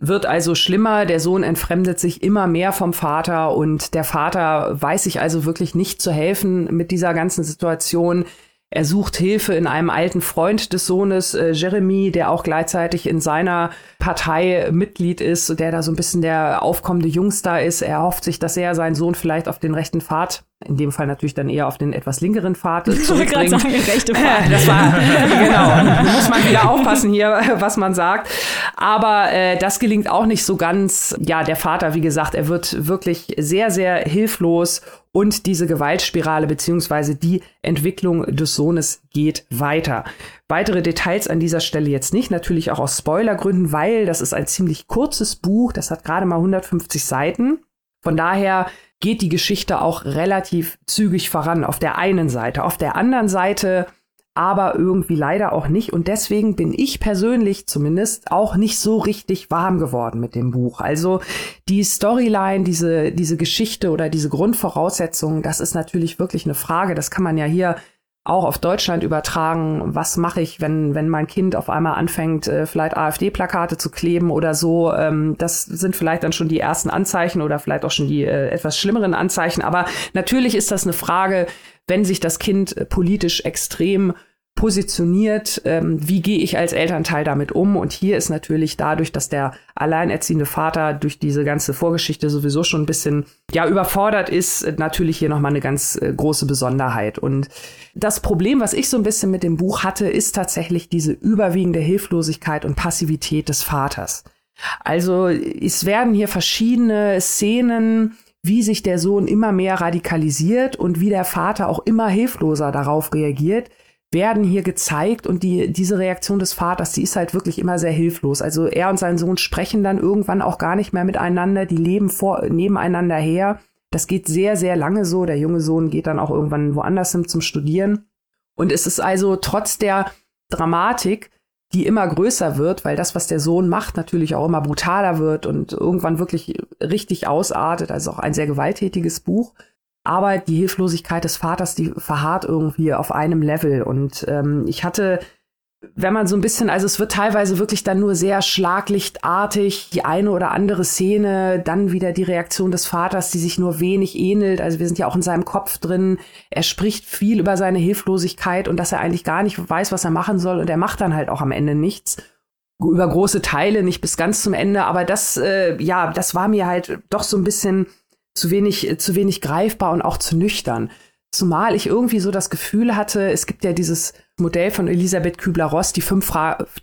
wird also schlimmer. Der Sohn entfremdet sich immer mehr vom Vater und der Vater weiß sich also wirklich nicht zu helfen mit dieser ganzen Situation. Er sucht Hilfe in einem alten Freund des Sohnes, äh, Jeremy, der auch gleichzeitig in seiner Partei Mitglied ist, der da so ein bisschen der aufkommende Jungstar ist. Er hofft sich, dass er seinen Sohn vielleicht auf den rechten Pfad, in dem Fall natürlich dann eher auf den etwas linkeren Pfad zurückbringt. sagen, rechte Pfad. Das war, genau, muss man wieder aufpassen hier, was man sagt. Aber äh, das gelingt auch nicht so ganz. Ja, der Vater, wie gesagt, er wird wirklich sehr, sehr hilflos und diese Gewaltspirale beziehungsweise die Entwicklung des Sohnes geht weiter. Weitere Details an dieser Stelle jetzt nicht, natürlich auch aus Spoilergründen, weil das ist ein ziemlich kurzes Buch, das hat gerade mal 150 Seiten. Von daher geht die Geschichte auch relativ zügig voran auf der einen Seite. Auf der anderen Seite aber irgendwie leider auch nicht. Und deswegen bin ich persönlich zumindest auch nicht so richtig warm geworden mit dem Buch. Also die Storyline, diese, diese Geschichte oder diese Grundvoraussetzungen, das ist natürlich wirklich eine Frage. Das kann man ja hier auch auf Deutschland übertragen. Was mache ich, wenn, wenn mein Kind auf einmal anfängt, äh, vielleicht AfD-Plakate zu kleben oder so? Ähm, das sind vielleicht dann schon die ersten Anzeichen oder vielleicht auch schon die äh, etwas schlimmeren Anzeichen. Aber natürlich ist das eine Frage, wenn sich das Kind äh, politisch extrem positioniert, ähm, wie gehe ich als Elternteil damit um? Und hier ist natürlich dadurch, dass der alleinerziehende Vater durch diese ganze Vorgeschichte sowieso schon ein bisschen ja überfordert ist, natürlich hier nochmal eine ganz äh, große Besonderheit. Und das Problem, was ich so ein bisschen mit dem Buch hatte, ist tatsächlich diese überwiegende Hilflosigkeit und Passivität des Vaters. Also es werden hier verschiedene Szenen wie sich der Sohn immer mehr radikalisiert und wie der Vater auch immer hilfloser darauf reagiert, werden hier gezeigt und die, diese Reaktion des Vaters, die ist halt wirklich immer sehr hilflos. Also er und sein Sohn sprechen dann irgendwann auch gar nicht mehr miteinander, die leben vor, nebeneinander her. Das geht sehr, sehr lange so. Der junge Sohn geht dann auch irgendwann woanders hin zum Studieren. Und es ist also trotz der Dramatik, die immer größer wird, weil das, was der Sohn macht, natürlich auch immer brutaler wird und irgendwann wirklich richtig ausartet. Also auch ein sehr gewalttätiges Buch aber die Hilflosigkeit des Vaters, die verharrt irgendwie auf einem Level. Und ähm, ich hatte, wenn man so ein bisschen, also es wird teilweise wirklich dann nur sehr schlaglichtartig, die eine oder andere Szene, dann wieder die Reaktion des Vaters, die sich nur wenig ähnelt. Also wir sind ja auch in seinem Kopf drin. Er spricht viel über seine Hilflosigkeit und dass er eigentlich gar nicht weiß, was er machen soll. Und er macht dann halt auch am Ende nichts über große Teile, nicht bis ganz zum Ende, aber das, äh, ja, das war mir halt doch so ein bisschen zu wenig, zu wenig greifbar und auch zu nüchtern. Zumal ich irgendwie so das Gefühl hatte, es gibt ja dieses Modell von Elisabeth Kübler-Ross, die fünf,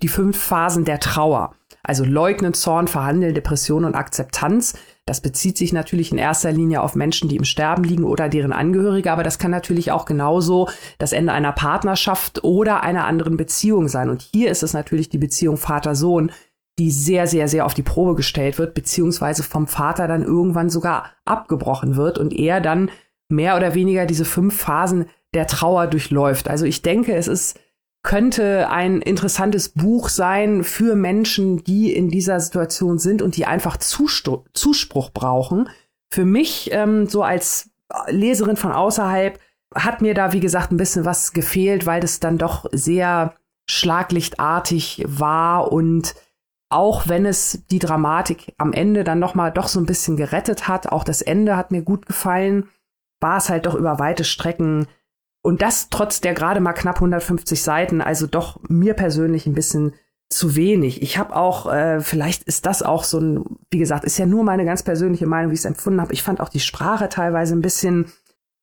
die fünf Phasen der Trauer. Also Leugnen, Zorn, Verhandeln, Depression und Akzeptanz. Das bezieht sich natürlich in erster Linie auf Menschen, die im Sterben liegen oder deren Angehörige, aber das kann natürlich auch genauso das Ende einer Partnerschaft oder einer anderen Beziehung sein. Und hier ist es natürlich die Beziehung Vater-Sohn, die sehr, sehr, sehr auf die Probe gestellt wird, beziehungsweise vom Vater dann irgendwann sogar abgebrochen wird und er dann mehr oder weniger diese fünf Phasen der Trauer durchläuft. Also ich denke, es ist, könnte ein interessantes Buch sein für Menschen, die in dieser Situation sind und die einfach Zustru Zuspruch brauchen. Für mich, ähm, so als Leserin von außerhalb, hat mir da, wie gesagt, ein bisschen was gefehlt, weil das dann doch sehr schlaglichtartig war und auch wenn es die Dramatik am Ende dann noch mal doch so ein bisschen gerettet hat, auch das Ende hat mir gut gefallen, war es halt doch über weite Strecken und das trotz der gerade mal knapp 150 Seiten, also doch mir persönlich ein bisschen zu wenig. Ich habe auch, äh, vielleicht ist das auch so ein, wie gesagt, ist ja nur meine ganz persönliche Meinung, wie ich es empfunden habe. Ich fand auch die Sprache teilweise ein bisschen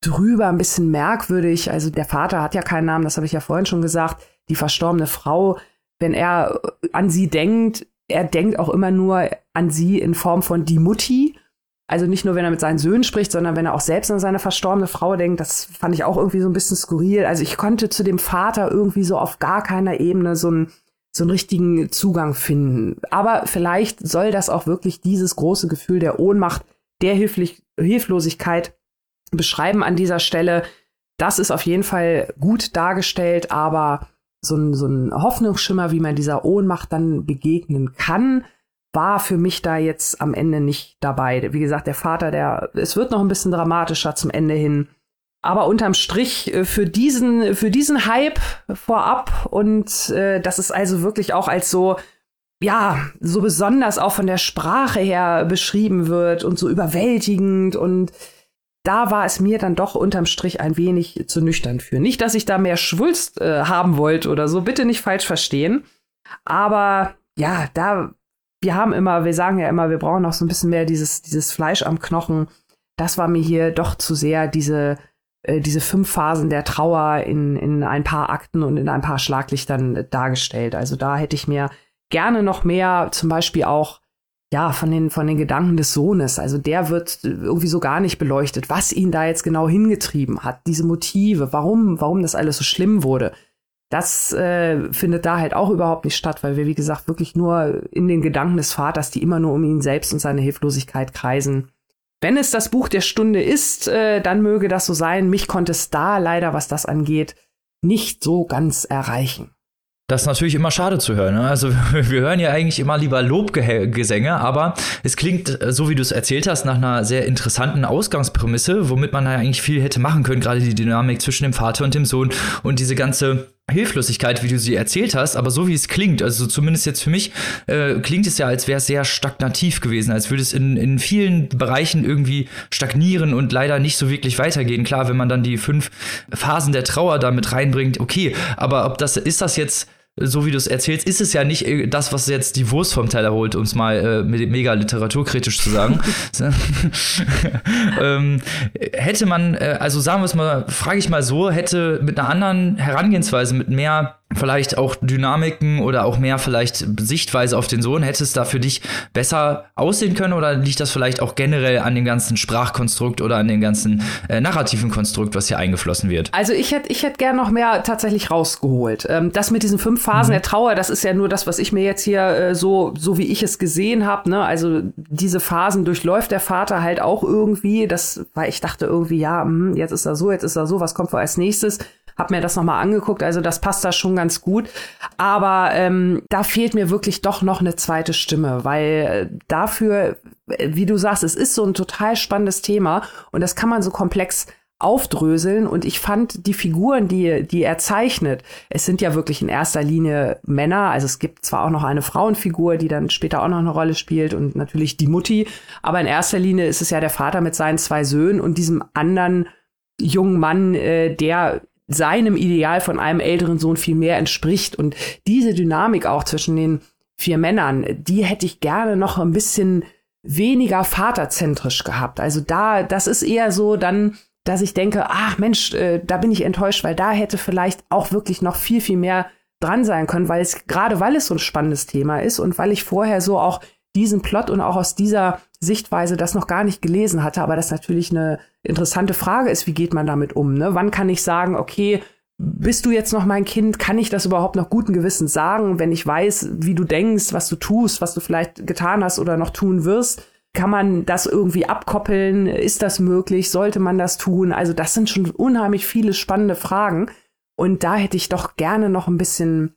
drüber, ein bisschen merkwürdig. Also der Vater hat ja keinen Namen, das habe ich ja vorhin schon gesagt. Die verstorbene Frau, wenn er an sie denkt, er denkt auch immer nur an sie in Form von die Mutti. Also nicht nur, wenn er mit seinen Söhnen spricht, sondern wenn er auch selbst an seine verstorbene Frau denkt. Das fand ich auch irgendwie so ein bisschen skurril. Also ich konnte zu dem Vater irgendwie so auf gar keiner Ebene so ein so einen richtigen Zugang finden. Aber vielleicht soll das auch wirklich dieses große Gefühl der Ohnmacht, der Hilflich Hilflosigkeit beschreiben an dieser Stelle. Das ist auf jeden Fall gut dargestellt, aber so ein, so ein Hoffnungsschimmer, wie man dieser Ohnmacht dann begegnen kann, war für mich da jetzt am Ende nicht dabei. Wie gesagt, der Vater, der, es wird noch ein bisschen dramatischer zum Ende hin. Aber unterm Strich äh, für diesen, für diesen Hype vorab und äh, das ist also wirklich auch als so, ja, so besonders auch von der Sprache her beschrieben wird und so überwältigend und da war es mir dann doch unterm Strich ein wenig zu nüchtern für. Nicht, dass ich da mehr Schwulst äh, haben wollte oder so, bitte nicht falsch verstehen. Aber ja, da, wir haben immer, wir sagen ja immer, wir brauchen noch so ein bisschen mehr dieses, dieses Fleisch am Knochen. Das war mir hier doch zu sehr diese, äh, diese fünf Phasen der Trauer in, in ein paar Akten und in ein paar Schlaglichtern dargestellt. Also da hätte ich mir gerne noch mehr, zum Beispiel auch ja, von den, von den Gedanken des Sohnes. Also der wird irgendwie so gar nicht beleuchtet, was ihn da jetzt genau hingetrieben hat, diese Motive, warum, warum das alles so schlimm wurde. Das äh, findet da halt auch überhaupt nicht statt, weil wir, wie gesagt, wirklich nur in den Gedanken des Vaters, die immer nur um ihn selbst und seine Hilflosigkeit kreisen. Wenn es das Buch der Stunde ist, äh, dann möge das so sein. Mich konnte es da leider, was das angeht, nicht so ganz erreichen. Das ist natürlich immer schade zu hören. Ne? Also wir hören ja eigentlich immer lieber Lobgesänge, aber es klingt, äh, so wie du es erzählt hast, nach einer sehr interessanten Ausgangsprämisse, womit man ja eigentlich viel hätte machen können, gerade die Dynamik zwischen dem Vater und dem Sohn und diese ganze Hilflosigkeit, wie du sie erzählt hast, aber so wie es klingt, also zumindest jetzt für mich, äh, klingt es ja, als wäre es sehr stagnativ gewesen, als würde es in, in vielen Bereichen irgendwie stagnieren und leider nicht so wirklich weitergehen. Klar, wenn man dann die fünf Phasen der Trauer da mit reinbringt, okay, aber ob das, ist das jetzt so wie du es erzählst, ist es ja nicht äh, das, was jetzt die Wurst vom Teller holt, um es mal äh, mega literaturkritisch zu sagen. ähm, hätte man, äh, also sagen wir es mal, frage ich mal so, hätte mit einer anderen Herangehensweise, mit mehr vielleicht auch Dynamiken oder auch mehr vielleicht Sichtweise auf den Sohn, hätte es da für dich besser aussehen können oder liegt das vielleicht auch generell an dem ganzen Sprachkonstrukt oder an dem ganzen äh, narrativen Konstrukt, was hier eingeflossen wird? Also ich hätte ich hätte gern noch mehr tatsächlich rausgeholt. Ähm, das mit diesen fünf Phasen mhm. der Trauer, das ist ja nur das, was ich mir jetzt hier äh, so so wie ich es gesehen habe. Ne? Also diese Phasen durchläuft der Vater halt auch irgendwie. Das, weil ich dachte irgendwie, ja, mh, jetzt ist er so, jetzt ist er so, was kommt vor als nächstes? habe mir das nochmal angeguckt, also das passt da schon ganz gut. Aber ähm, da fehlt mir wirklich doch noch eine zweite Stimme, weil äh, dafür, äh, wie du sagst, es ist so ein total spannendes Thema und das kann man so komplex aufdröseln und ich fand die Figuren, die, die er zeichnet, es sind ja wirklich in erster Linie Männer, also es gibt zwar auch noch eine Frauenfigur, die dann später auch noch eine Rolle spielt und natürlich die Mutti, aber in erster Linie ist es ja der Vater mit seinen zwei Söhnen und diesem anderen jungen Mann, äh, der seinem Ideal von einem älteren Sohn viel mehr entspricht. Und diese Dynamik auch zwischen den vier Männern, die hätte ich gerne noch ein bisschen weniger vaterzentrisch gehabt. Also da, das ist eher so dann, dass ich denke, ach Mensch, äh, da bin ich enttäuscht, weil da hätte vielleicht auch wirklich noch viel, viel mehr dran sein können, weil es, gerade weil es so ein spannendes Thema ist und weil ich vorher so auch diesen Plot und auch aus dieser Sichtweise das noch gar nicht gelesen hatte, aber das natürlich eine interessante Frage ist, wie geht man damit um? Ne? Wann kann ich sagen, okay, bist du jetzt noch mein Kind? Kann ich das überhaupt noch guten Gewissens sagen, wenn ich weiß, wie du denkst, was du tust, was du vielleicht getan hast oder noch tun wirst? Kann man das irgendwie abkoppeln? Ist das möglich? Sollte man das tun? Also das sind schon unheimlich viele spannende Fragen. Und da hätte ich doch gerne noch ein bisschen,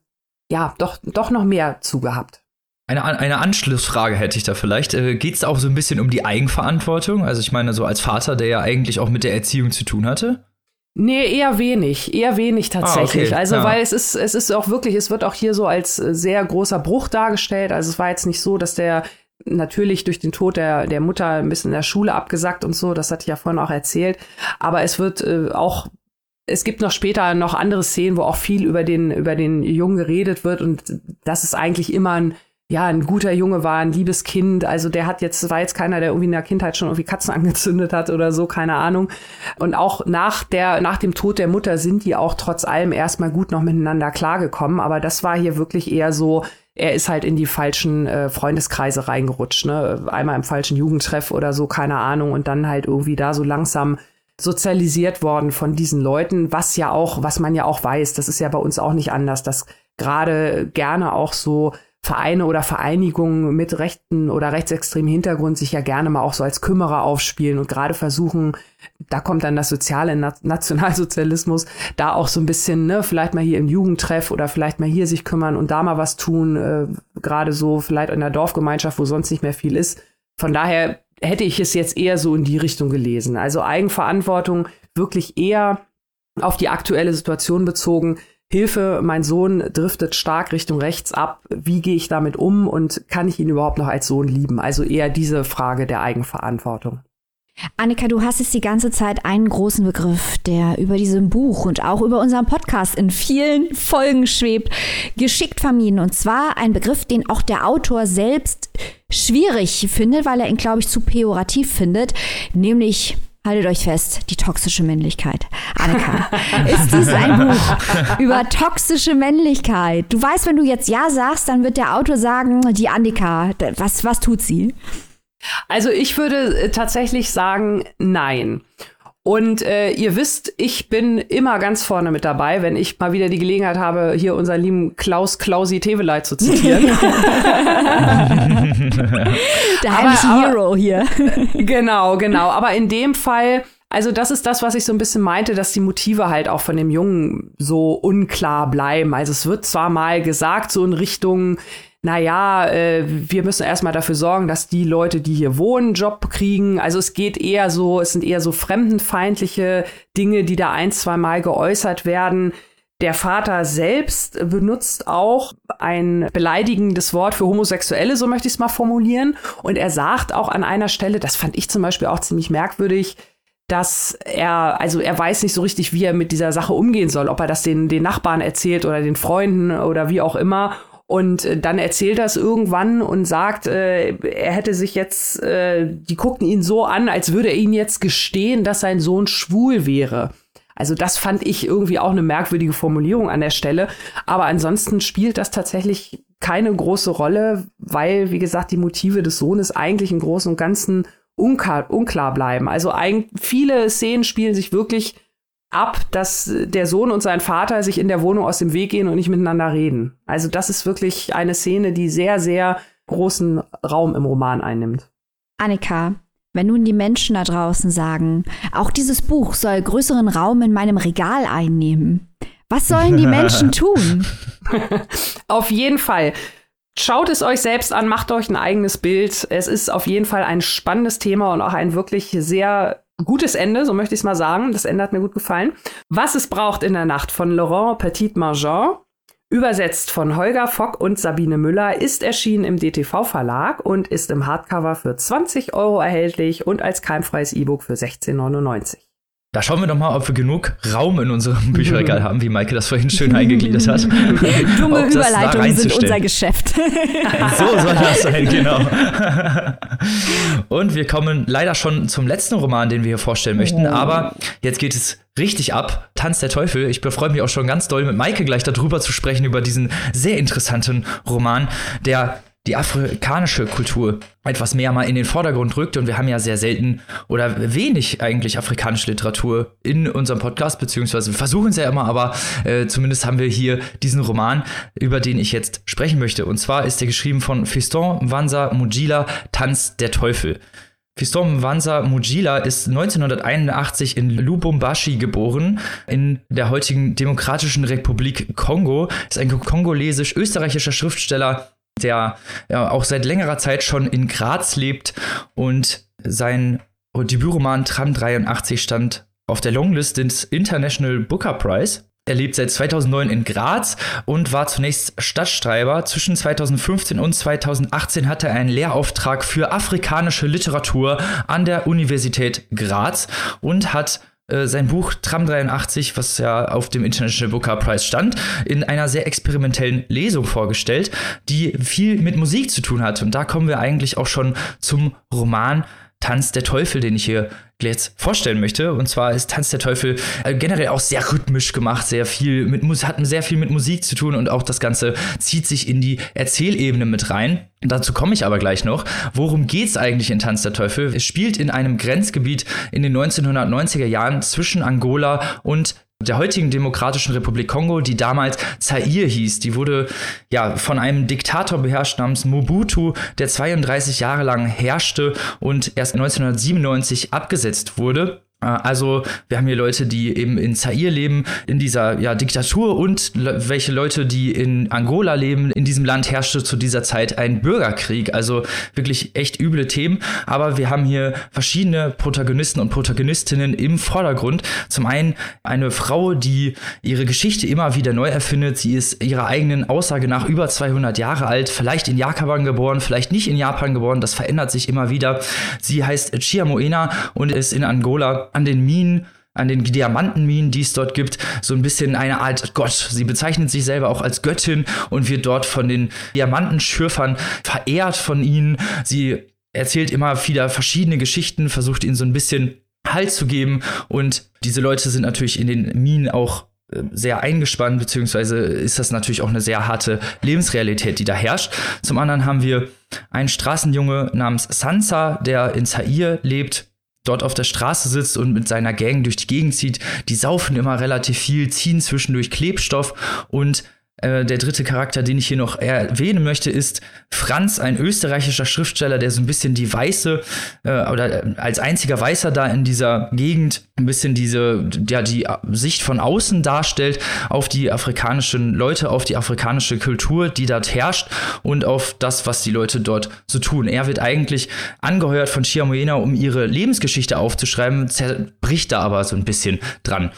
ja, doch, doch noch mehr zugehabt. Eine, eine Anschlussfrage hätte ich da vielleicht. Äh, Geht es auch so ein bisschen um die Eigenverantwortung? Also ich meine, so als Vater, der ja eigentlich auch mit der Erziehung zu tun hatte? Nee, eher wenig, eher wenig tatsächlich. Ah, okay. Also, ja. weil es ist, es ist auch wirklich, es wird auch hier so als äh, sehr großer Bruch dargestellt. Also, es war jetzt nicht so, dass der natürlich durch den Tod der, der Mutter ein bisschen in der Schule abgesackt und so, das hatte ich ja vorhin auch erzählt. Aber es wird äh, auch es gibt noch später noch andere Szenen, wo auch viel über den, über den Jungen geredet wird und das ist eigentlich immer ein ja, ein guter Junge war, ein liebes Kind. Also der hat jetzt, war jetzt keiner, der irgendwie in der Kindheit schon irgendwie Katzen angezündet hat oder so, keine Ahnung. Und auch nach der, nach dem Tod der Mutter sind die auch trotz allem erstmal gut noch miteinander klargekommen. Aber das war hier wirklich eher so, er ist halt in die falschen äh, Freundeskreise reingerutscht, ne? Einmal im falschen Jugendtreff oder so, keine Ahnung. Und dann halt irgendwie da so langsam sozialisiert worden von diesen Leuten, was ja auch, was man ja auch weiß, das ist ja bei uns auch nicht anders, dass gerade gerne auch so Vereine oder Vereinigungen mit rechten oder rechtsextremen Hintergrund sich ja gerne mal auch so als Kümmerer aufspielen und gerade versuchen, da kommt dann das soziale Nationalsozialismus, da auch so ein bisschen, ne, vielleicht mal hier im Jugendtreff oder vielleicht mal hier sich kümmern und da mal was tun, äh, gerade so vielleicht in der Dorfgemeinschaft, wo sonst nicht mehr viel ist. Von daher hätte ich es jetzt eher so in die Richtung gelesen. Also Eigenverantwortung wirklich eher auf die aktuelle Situation bezogen, Hilfe, mein Sohn driftet stark Richtung rechts ab. Wie gehe ich damit um und kann ich ihn überhaupt noch als Sohn lieben? Also eher diese Frage der Eigenverantwortung. Annika, du hast jetzt die ganze Zeit einen großen Begriff, der über diesem Buch und auch über unseren Podcast in vielen Folgen schwebt, geschickt vermieden. Und zwar ein Begriff, den auch der Autor selbst schwierig findet, weil er ihn, glaube ich, zu pejorativ findet, nämlich Haltet euch fest, die toxische Männlichkeit. Annika, ist dies ein Buch über toxische Männlichkeit? Du weißt, wenn du jetzt Ja sagst, dann wird der Autor sagen, die Annika, was, was tut sie? Also ich würde äh, tatsächlich sagen, nein. Und äh, ihr wisst, ich bin immer ganz vorne mit dabei, wenn ich mal wieder die Gelegenheit habe, hier unseren lieben Klaus Klausi Teveleit zu zitieren. Der heimliche Hero hier. genau, genau. Aber in dem Fall, also das ist das, was ich so ein bisschen meinte, dass die Motive halt auch von dem Jungen so unklar bleiben. Also es wird zwar mal gesagt, so in Richtung, naja, äh, wir müssen erstmal dafür sorgen, dass die Leute, die hier wohnen, Job kriegen. Also es geht eher so, es sind eher so fremdenfeindliche Dinge, die da ein, zwei Mal geäußert werden. Der Vater selbst benutzt auch ein beleidigendes Wort für Homosexuelle, so möchte ich es mal formulieren. Und er sagt auch an einer Stelle, das fand ich zum Beispiel auch ziemlich merkwürdig, dass er, also er weiß nicht so richtig, wie er mit dieser Sache umgehen soll, ob er das den, den Nachbarn erzählt oder den Freunden oder wie auch immer. Und äh, dann erzählt er es irgendwann und sagt, äh, er hätte sich jetzt, äh, die guckten ihn so an, als würde er ihnen jetzt gestehen, dass sein Sohn schwul wäre. Also das fand ich irgendwie auch eine merkwürdige Formulierung an der Stelle. Aber ansonsten spielt das tatsächlich keine große Rolle, weil, wie gesagt, die Motive des Sohnes eigentlich im Großen und Ganzen unklar, unklar bleiben. Also ein, viele Szenen spielen sich wirklich ab, dass der Sohn und sein Vater sich in der Wohnung aus dem Weg gehen und nicht miteinander reden. Also das ist wirklich eine Szene, die sehr, sehr großen Raum im Roman einnimmt. Annika, wenn nun die Menschen da draußen sagen, auch dieses Buch soll größeren Raum in meinem Regal einnehmen, was sollen die Menschen tun? auf jeden Fall. Schaut es euch selbst an, macht euch ein eigenes Bild. Es ist auf jeden Fall ein spannendes Thema und auch ein wirklich sehr gutes Ende, so möchte ich es mal sagen. Das Ende hat mir gut gefallen. Was es braucht in der Nacht von Laurent Petit-Margin, übersetzt von Holger Fock und Sabine Müller, ist erschienen im DTV-Verlag und ist im Hardcover für 20 Euro erhältlich und als keimfreies E-Book für 16,99. Da schauen wir doch mal, ob wir genug Raum in unserem Bücherregal haben, wie Maike das vorhin schön eingegliedert hat. Dumme Überleitungen sind unser Geschäft. so soll das sein, genau. Und wir kommen leider schon zum letzten Roman, den wir hier vorstellen möchten. Oh. Aber jetzt geht es richtig ab. Tanz der Teufel. Ich befreue mich auch schon ganz doll, mit Maike gleich darüber zu sprechen, über diesen sehr interessanten Roman, der die afrikanische Kultur etwas mehr mal in den Vordergrund rückt. Und wir haben ja sehr selten oder wenig eigentlich afrikanische Literatur in unserem Podcast, beziehungsweise wir versuchen es ja immer, aber äh, zumindest haben wir hier diesen Roman, über den ich jetzt sprechen möchte. Und zwar ist der geschrieben von Fiston Wansa Mujila, Tanz der Teufel. Fiston Wansa Mujila ist 1981 in Lubumbashi geboren, in der heutigen Demokratischen Republik Kongo, ist ein kongolesisch-österreichischer Schriftsteller, der ja, auch seit längerer Zeit schon in Graz lebt und sein Debütroman Tram 83 stand auf der Longlist des International Booker Prize. Er lebt seit 2009 in Graz und war zunächst Stadtschreiber. Zwischen 2015 und 2018 hatte er einen Lehrauftrag für afrikanische Literatur an der Universität Graz und hat sein Buch Tram 83, was ja auf dem International Booker Prize stand, in einer sehr experimentellen Lesung vorgestellt, die viel mit Musik zu tun hat. Und da kommen wir eigentlich auch schon zum Roman Tanz der Teufel, den ich hier jetzt vorstellen möchte. Und zwar ist Tanz der Teufel äh, generell auch sehr rhythmisch gemacht, sehr viel mit hat sehr viel mit Musik zu tun und auch das Ganze zieht sich in die Erzählebene mit rein. Dazu komme ich aber gleich noch. Worum geht es eigentlich in Tanz der Teufel? Es spielt in einem Grenzgebiet in den 1990er Jahren zwischen Angola und der heutigen Demokratischen Republik Kongo, die damals Zaire hieß. Die wurde ja von einem Diktator beherrscht namens Mobutu, der 32 Jahre lang herrschte und erst 1997 abgesetzt wurde. Also wir haben hier Leute, die eben in Zaire leben, in dieser ja, Diktatur und le welche Leute, die in Angola leben. In diesem Land herrschte zu dieser Zeit ein Bürgerkrieg, also wirklich echt üble Themen. Aber wir haben hier verschiedene Protagonisten und Protagonistinnen im Vordergrund. Zum einen eine Frau, die ihre Geschichte immer wieder neu erfindet. Sie ist ihrer eigenen Aussage nach über 200 Jahre alt, vielleicht in Japan geboren, vielleicht nicht in Japan geboren. Das verändert sich immer wieder. Sie heißt Chia Moena und ist in Angola an den Minen an den Diamantenminen, die es dort gibt, so ein bisschen eine Art Gott. Sie bezeichnet sich selber auch als Göttin und wird dort von den Diamantenschürfern verehrt von ihnen. Sie erzählt immer wieder verschiedene Geschichten, versucht ihnen so ein bisschen Halt zu geben und diese Leute sind natürlich in den Minen auch äh, sehr eingespannt, beziehungsweise ist das natürlich auch eine sehr harte Lebensrealität, die da herrscht. Zum anderen haben wir einen Straßenjunge namens Sansa, der in Zaire lebt, dort auf der Straße sitzt und mit seiner Gang durch die Gegend zieht. Die saufen immer relativ viel, ziehen zwischendurch Klebstoff und äh, der dritte Charakter, den ich hier noch erwähnen möchte, ist Franz, ein österreichischer Schriftsteller, der so ein bisschen die Weiße äh, oder äh, als einziger Weißer da in dieser Gegend ein bisschen diese, ja, die Sicht von außen darstellt auf die afrikanischen Leute, auf die afrikanische Kultur, die dort herrscht und auf das, was die Leute dort so tun. Er wird eigentlich angeheuert von Chiamoena, um ihre Lebensgeschichte aufzuschreiben, zerbricht da aber so ein bisschen dran.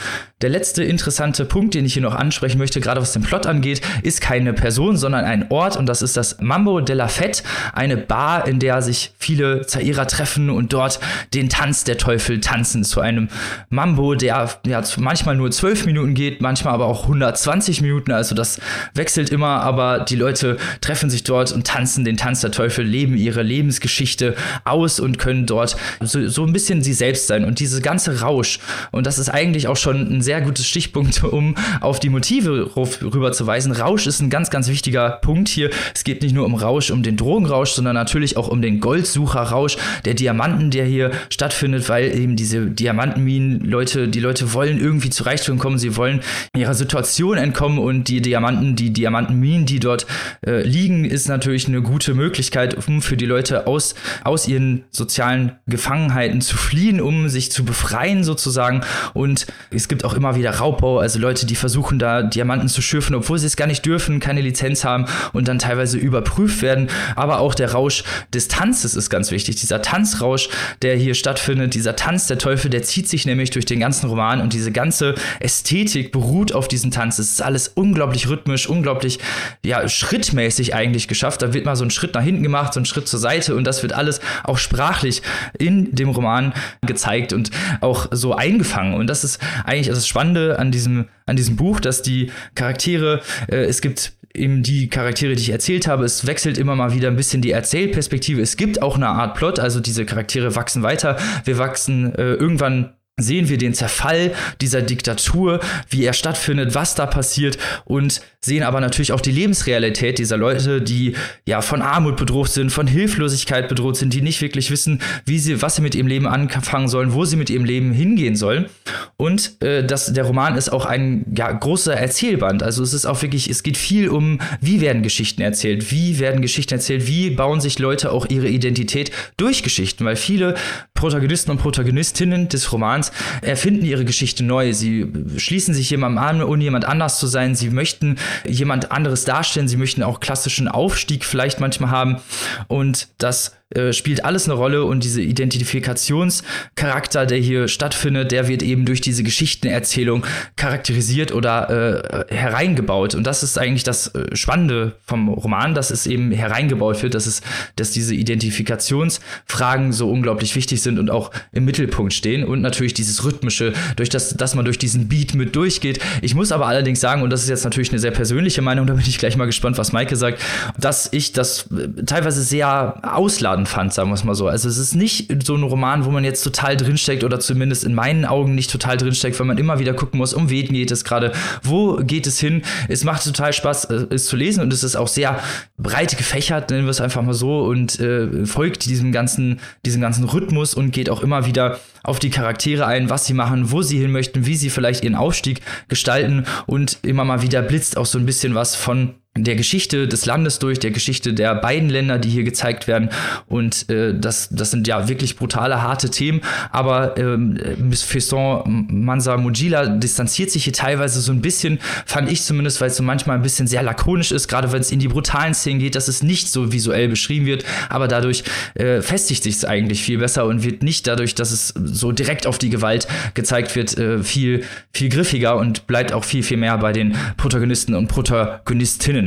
Der letzte interessante Punkt, den ich hier noch ansprechen möchte, gerade was den Plot angeht, ist keine Person, sondern ein Ort. Und das ist das Mambo de la Fête, eine Bar, in der sich viele Zaira treffen und dort den Tanz der Teufel tanzen. Zu einem Mambo, der ja manchmal nur zwölf Minuten geht, manchmal aber auch 120 Minuten, also das wechselt immer, aber die Leute treffen sich dort und tanzen den Tanz der Teufel, leben ihre Lebensgeschichte aus und können dort so, so ein bisschen sie selbst sein. Und diese ganze Rausch und das ist eigentlich auch schon ein sehr gutes Stichpunkt, um auf die Motive rüberzuweisen. Rausch ist ein ganz, ganz wichtiger Punkt hier. Es geht nicht nur um Rausch, um den Drogenrausch, sondern natürlich auch um den Goldsucherrausch der Diamanten, der hier stattfindet, weil eben diese Diamantenminen, Leute, die Leute wollen irgendwie zu Reichtum kommen, sie wollen ihrer Situation entkommen und die Diamanten, die Diamantenminen, die dort äh, liegen, ist natürlich eine gute Möglichkeit, um für die Leute aus, aus ihren sozialen Gefangenheiten zu fliehen, um sich zu befreien sozusagen. Und es gibt auch immer wieder Raubbau, also Leute, die versuchen da Diamanten zu schürfen, obwohl sie es gar nicht dürfen, keine Lizenz haben und dann teilweise überprüft werden. Aber auch der Rausch des Tanzes ist ganz wichtig. Dieser Tanzrausch, der hier stattfindet, dieser Tanz der Teufel, der zieht sich nämlich durch den ganzen Roman und diese ganze Ästhetik beruht auf diesem Tanz. Es ist alles unglaublich rhythmisch, unglaublich, ja, schrittmäßig eigentlich geschafft. Da wird mal so ein Schritt nach hinten gemacht, so ein Schritt zur Seite und das wird alles auch sprachlich in dem Roman gezeigt und auch so eingefangen. Und das ist eigentlich das Spannende an diesem, an diesem Buch, dass die Charaktere, äh, es gibt eben die Charaktere, die ich erzählt habe, es wechselt immer mal wieder ein bisschen die Erzählperspektive. Es gibt auch eine Art Plot, also diese Charaktere wachsen weiter. Wir wachsen äh, irgendwann sehen wir den Zerfall dieser Diktatur, wie er stattfindet, was da passiert und sehen aber natürlich auch die Lebensrealität dieser Leute, die ja von Armut bedroht sind, von Hilflosigkeit bedroht sind, die nicht wirklich wissen, wie sie, was sie mit ihrem Leben anfangen sollen, wo sie mit ihrem Leben hingehen sollen. Und äh, das, der Roman ist auch ein ja, großer Erzählband. Also es ist auch wirklich, es geht viel um, wie werden Geschichten erzählt, wie werden Geschichten erzählt, wie bauen sich Leute auch ihre Identität durch Geschichten, weil viele Protagonisten und Protagonistinnen des Romans erfinden ihre Geschichte neu. Sie schließen sich jemandem an, ohne jemand anders zu sein. Sie möchten jemand anderes darstellen. Sie möchten auch klassischen Aufstieg vielleicht manchmal haben. Und das äh, spielt alles eine Rolle und diese Identifikationscharakter, der hier stattfindet, der wird eben durch diese Geschichtenerzählung charakterisiert oder äh, hereingebaut. Und das ist eigentlich das äh, Spannende vom Roman, dass es eben hereingebaut wird, dass es, dass diese Identifikationsfragen so unglaublich wichtig sind und auch im Mittelpunkt stehen. Und natürlich dieses Rhythmische, durch das, dass man durch diesen Beat mit durchgeht. Ich muss aber allerdings sagen, und das ist jetzt natürlich eine sehr persönliche Meinung, da bin ich gleich mal gespannt, was Maike sagt, dass ich das äh, teilweise sehr ausladend Lesefaden fand, sagen wir es mal so. Also es ist nicht so ein Roman, wo man jetzt total drinsteckt oder zumindest in meinen Augen nicht total drinsteckt, weil man immer wieder gucken muss, um wen geht es gerade, wo geht es hin. Es macht total Spaß, äh, es zu lesen und es ist auch sehr breit gefächert, nennen wir es einfach mal so, und äh, folgt diesem ganzen, diesem ganzen Rhythmus und geht auch immer wieder auf die Charaktere ein, was sie machen, wo sie hin möchten, wie sie vielleicht ihren Aufstieg gestalten und immer mal wieder blitzt auch so ein bisschen was von der Geschichte des Landes durch, der Geschichte der beiden Länder, die hier gezeigt werden. Und äh, das, das sind ja wirklich brutale, harte Themen. Aber ähm, Miss Fesson Mansa Mujila distanziert sich hier teilweise so ein bisschen, fand ich zumindest, weil es so manchmal ein bisschen sehr lakonisch ist, gerade wenn es in die brutalen Szenen geht, dass es nicht so visuell beschrieben wird. Aber dadurch äh, festigt sich es eigentlich viel besser und wird nicht dadurch, dass es so direkt auf die Gewalt gezeigt wird, äh, viel, viel griffiger und bleibt auch viel, viel mehr bei den Protagonisten und Protagonistinnen.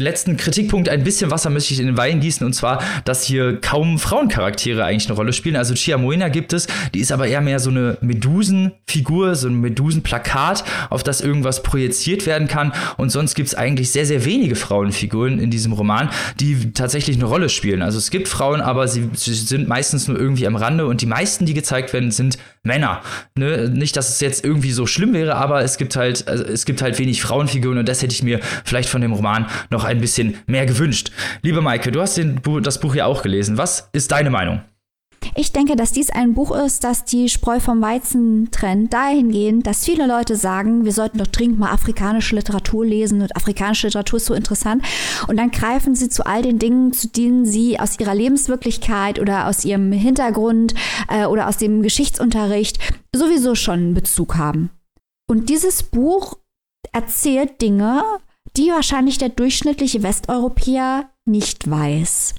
Letzten Kritikpunkt, ein bisschen Wasser möchte ich in den Wein gießen, und zwar, dass hier kaum Frauencharaktere eigentlich eine Rolle spielen. Also Chia Moena gibt es, die ist aber eher mehr so eine Medusenfigur, so ein Medusenplakat, auf das irgendwas projiziert werden kann. Und sonst gibt es eigentlich sehr, sehr wenige Frauenfiguren in diesem Roman, die tatsächlich eine Rolle spielen. Also es gibt Frauen, aber sie, sie sind meistens nur irgendwie am Rande und die meisten, die gezeigt werden, sind Männer. Ne? Nicht, dass es jetzt irgendwie so schlimm wäre, aber es gibt halt, also es gibt halt wenig Frauenfiguren und das hätte ich mir vielleicht von dem Roman noch ein bisschen mehr gewünscht. Liebe Maike, du hast den, das Buch ja auch gelesen. Was ist deine Meinung? Ich denke, dass dies ein Buch ist, das die Spreu vom Weizen trennt, dahingehend, dass viele Leute sagen, wir sollten doch dringend mal afrikanische Literatur lesen und afrikanische Literatur ist so interessant. Und dann greifen sie zu all den Dingen, zu denen sie aus ihrer Lebenswirklichkeit oder aus ihrem Hintergrund äh, oder aus dem Geschichtsunterricht sowieso schon Bezug haben. Und dieses Buch erzählt Dinge, die wahrscheinlich der durchschnittliche Westeuropäer nicht weiß.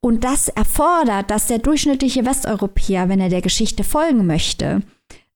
Und das erfordert, dass der durchschnittliche Westeuropäer, wenn er der Geschichte folgen möchte,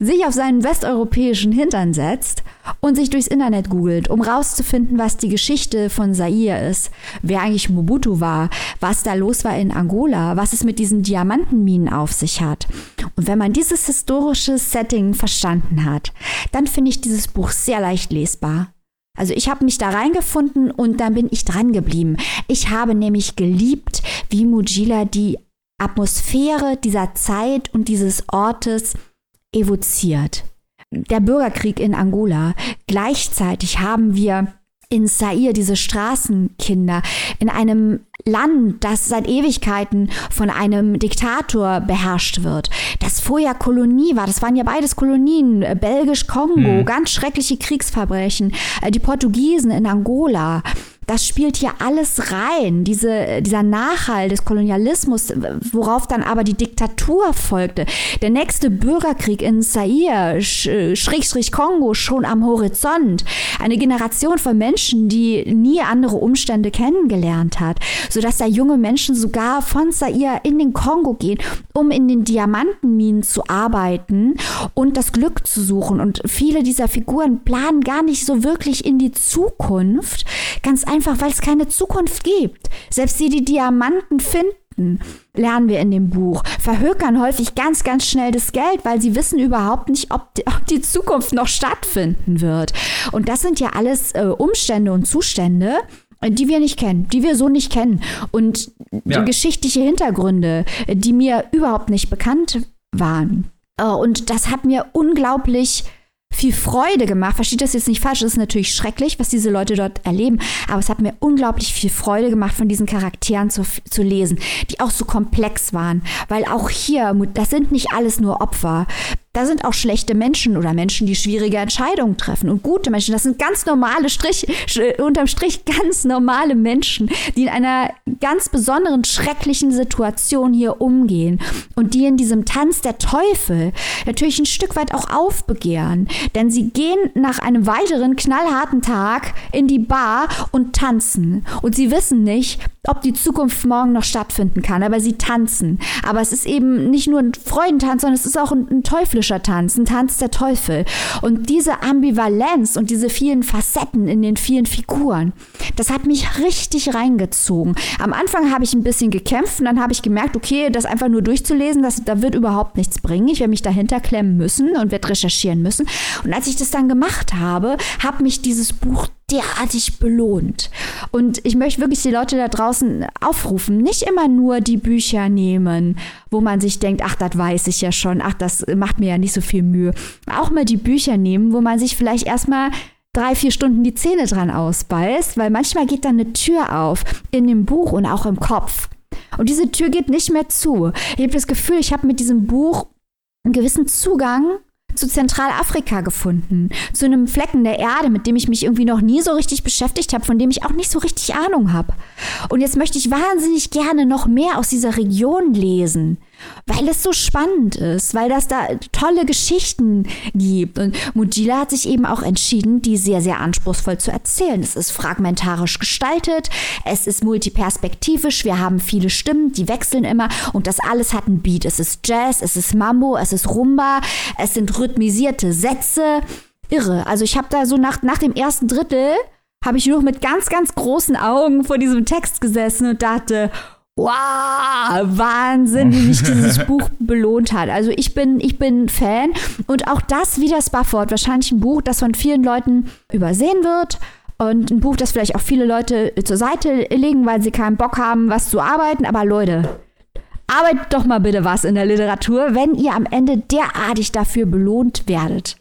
sich auf seinen westeuropäischen Hintern setzt und sich durchs Internet googelt, um rauszufinden, was die Geschichte von Zaire ist, wer eigentlich Mobutu war, was da los war in Angola, was es mit diesen Diamantenminen auf sich hat. Und wenn man dieses historische Setting verstanden hat, dann finde ich dieses Buch sehr leicht lesbar. Also ich habe mich da reingefunden und dann bin ich dran geblieben. Ich habe nämlich geliebt, wie Mujila die Atmosphäre dieser Zeit und dieses Ortes evoziert. Der Bürgerkrieg in Angola. Gleichzeitig haben wir in Zaire diese Straßenkinder in einem Land, das seit Ewigkeiten von einem Diktator beherrscht wird, das vorher Kolonie war, das waren ja beides Kolonien, äh, Belgisch-Kongo, mhm. ganz schreckliche Kriegsverbrechen, äh, die Portugiesen in Angola, das spielt hier alles rein, diese, dieser Nachhall des Kolonialismus, worauf dann aber die Diktatur folgte. Der nächste Bürgerkrieg in Zaire, Schrägstrich Kongo, schon am Horizont. Eine Generation von Menschen, die nie andere Umstände kennengelernt hat, sodass da junge Menschen sogar von Zaire in den Kongo gehen, um in den Diamantenminen zu arbeiten und das Glück zu suchen. Und viele dieser Figuren planen gar nicht so wirklich in die Zukunft. Ganz weil es keine Zukunft gibt. Selbst die, die Diamanten finden, lernen wir in dem Buch, verhökern häufig ganz, ganz schnell das Geld, weil sie wissen überhaupt nicht, ob die, ob die Zukunft noch stattfinden wird. Und das sind ja alles äh, Umstände und Zustände, die wir nicht kennen, die wir so nicht kennen. Und ja. geschichtliche Hintergründe, die mir überhaupt nicht bekannt waren. Äh, und das hat mir unglaublich viel Freude gemacht. Versteht das jetzt nicht falsch, das ist natürlich schrecklich, was diese Leute dort erleben, aber es hat mir unglaublich viel Freude gemacht, von diesen Charakteren zu, zu lesen, die auch so komplex waren, weil auch hier, das sind nicht alles nur Opfer. Da sind auch schlechte Menschen oder Menschen, die schwierige Entscheidungen treffen und gute Menschen. Das sind ganz normale Strich, unterm Strich ganz normale Menschen, die in einer ganz besonderen, schrecklichen Situation hier umgehen und die in diesem Tanz der Teufel natürlich ein Stück weit auch aufbegehren. Denn sie gehen nach einem weiteren knallharten Tag in die Bar und tanzen. Und sie wissen nicht, ob die Zukunft morgen noch stattfinden kann, aber sie tanzen. Aber es ist eben nicht nur ein Freudentanz, sondern es ist auch ein, ein teuflischer Tanz, ein Tanz der Teufel. Und diese Ambivalenz und diese vielen Facetten in den vielen Figuren, das hat mich richtig reingezogen. Am Anfang habe ich ein bisschen gekämpft und dann habe ich gemerkt, okay, das einfach nur durchzulesen, das, da wird überhaupt nichts bringen. Ich werde mich dahinter klemmen müssen und werde recherchieren müssen. Und als ich das dann gemacht habe, hat mich dieses Buch derartig belohnt. Und ich möchte wirklich die Leute da draußen aufrufen, nicht immer nur die Bücher nehmen, wo man sich denkt, ach, das weiß ich ja schon, ach, das macht mir ja nicht so viel Mühe. Auch mal die Bücher nehmen, wo man sich vielleicht erstmal drei, vier Stunden die Zähne dran ausbeißt, weil manchmal geht dann eine Tür auf in dem Buch und auch im Kopf. Und diese Tür geht nicht mehr zu. Ich habe das Gefühl, ich habe mit diesem Buch einen gewissen Zugang zu Zentralafrika gefunden, zu einem Flecken der Erde, mit dem ich mich irgendwie noch nie so richtig beschäftigt habe, von dem ich auch nicht so richtig Ahnung habe. Und jetzt möchte ich wahnsinnig gerne noch mehr aus dieser Region lesen weil es so spannend ist, weil das da tolle Geschichten gibt. Und Mujila hat sich eben auch entschieden, die sehr, sehr anspruchsvoll zu erzählen. Es ist fragmentarisch gestaltet, es ist multiperspektivisch, wir haben viele Stimmen, die wechseln immer und das alles hat einen Beat. Es ist Jazz, es ist Mambo, es ist Rumba, es sind rhythmisierte Sätze. Irre. Also ich habe da so nach, nach dem ersten Drittel habe ich nur mit ganz, ganz großen Augen vor diesem Text gesessen und dachte, wow, Wahnsinn, wie mich dieses Buch belohnt hat. Also ich bin, ich bin Fan und auch das wie das Bufford, wahrscheinlich ein Buch, das von vielen Leuten übersehen wird und ein Buch, das vielleicht auch viele Leute zur Seite legen, weil sie keinen Bock haben, was zu arbeiten. Aber Leute, arbeitet doch mal bitte was in der Literatur, wenn ihr am Ende derartig dafür belohnt werdet.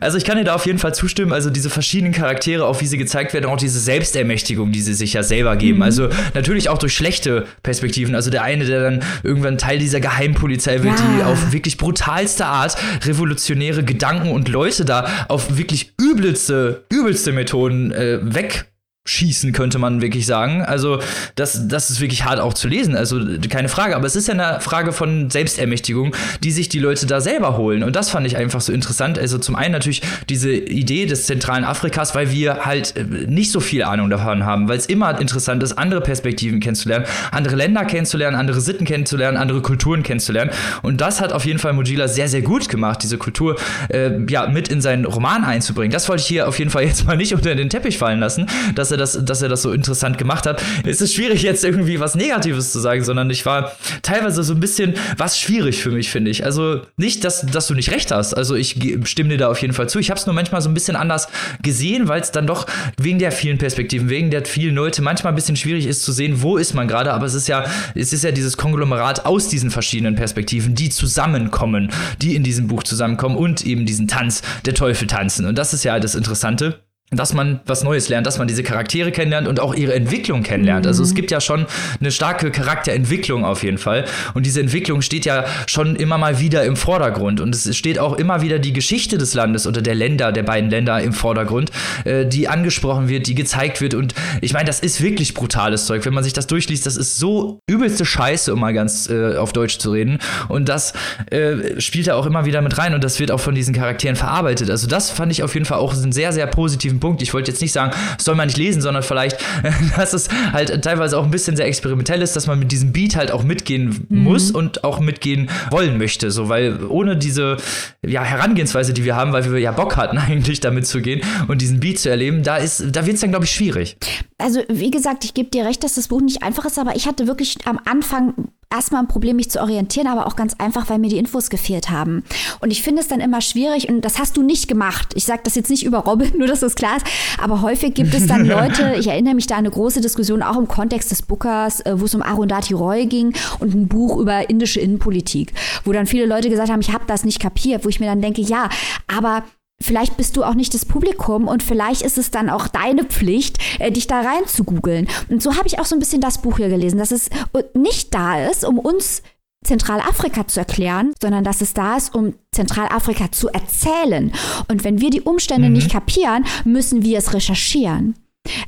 Also ich kann dir da auf jeden Fall zustimmen. Also diese verschiedenen Charaktere, auch wie sie gezeigt werden, auch diese Selbstermächtigung, die sie sich ja selber geben. Mhm. Also natürlich auch durch schlechte Perspektiven. Also der eine, der dann irgendwann Teil dieser Geheimpolizei wird, ja. die auf wirklich brutalste Art revolutionäre Gedanken und Leute da auf wirklich übelste, übelste Methoden äh, weg schießen, könnte man wirklich sagen. Also, das, das ist wirklich hart auch zu lesen, also keine Frage. Aber es ist ja eine Frage von Selbstermächtigung, die sich die Leute da selber holen. Und das fand ich einfach so interessant. Also zum einen natürlich diese Idee des zentralen Afrikas, weil wir halt äh, nicht so viel Ahnung davon haben, weil es immer interessant ist, andere Perspektiven kennenzulernen, andere Länder kennenzulernen, andere Sitten kennenzulernen, andere Kulturen kennenzulernen. Und das hat auf jeden Fall Mojila sehr, sehr gut gemacht, diese Kultur äh, ja mit in seinen Roman einzubringen. Das wollte ich hier auf jeden Fall jetzt mal nicht unter den Teppich fallen lassen, dass er er das, dass er das so interessant gemacht hat. Es ist schwierig, jetzt irgendwie was Negatives zu sagen, sondern ich war teilweise so ein bisschen was schwierig für mich, finde ich. Also nicht, dass, dass du nicht recht hast. Also ich stimme dir da auf jeden Fall zu. Ich habe es nur manchmal so ein bisschen anders gesehen, weil es dann doch wegen der vielen Perspektiven, wegen der vielen Leute manchmal ein bisschen schwierig ist zu sehen, wo ist man gerade. Aber es ist ja, es ist ja dieses Konglomerat aus diesen verschiedenen Perspektiven, die zusammenkommen, die in diesem Buch zusammenkommen und eben diesen Tanz der Teufel tanzen. Und das ist ja das Interessante dass man was Neues lernt, dass man diese Charaktere kennenlernt und auch ihre Entwicklung kennenlernt. Also es mhm. gibt ja schon eine starke Charakterentwicklung auf jeden Fall. Und diese Entwicklung steht ja schon immer mal wieder im Vordergrund. Und es steht auch immer wieder die Geschichte des Landes oder der Länder, der beiden Länder im Vordergrund, äh, die angesprochen wird, die gezeigt wird. Und ich meine, das ist wirklich brutales Zeug. Wenn man sich das durchliest, das ist so übelste Scheiße, um mal ganz äh, auf Deutsch zu reden. Und das äh, spielt da auch immer wieder mit rein und das wird auch von diesen Charakteren verarbeitet. Also das fand ich auf jeden Fall auch einen sehr, sehr positiven positiven Punkt. Ich wollte jetzt nicht sagen, das soll man nicht lesen, sondern vielleicht, dass es halt teilweise auch ein bisschen sehr experimentell ist, dass man mit diesem Beat halt auch mitgehen mhm. muss und auch mitgehen wollen möchte. So, weil ohne diese ja, Herangehensweise, die wir haben, weil wir ja Bock hatten, eigentlich damit zu gehen und diesen Beat zu erleben, da ist, da wird es dann, glaube ich, schwierig. Also, wie gesagt, ich gebe dir recht, dass das Buch nicht einfach ist, aber ich hatte wirklich am Anfang erstmal ein Problem, mich zu orientieren, aber auch ganz einfach, weil mir die Infos gefehlt haben. Und ich finde es dann immer schwierig, und das hast du nicht gemacht. Ich sage das jetzt nicht über Robin, nur dass das klar ist, aber häufig gibt es dann Leute, ich erinnere mich da an eine große Diskussion, auch im Kontext des Bookers, äh, wo es um Arundhati Roy ging und ein Buch über indische Innenpolitik, wo dann viele Leute gesagt haben, ich habe das nicht kapiert, wo ich mir dann denke, ja, aber Vielleicht bist du auch nicht das Publikum und vielleicht ist es dann auch deine Pflicht, äh, dich da rein zu googeln. Und so habe ich auch so ein bisschen das Buch hier gelesen, dass es nicht da ist, um uns Zentralafrika zu erklären, sondern dass es da ist, um Zentralafrika zu erzählen. Und wenn wir die Umstände mhm. nicht kapieren, müssen wir es recherchieren.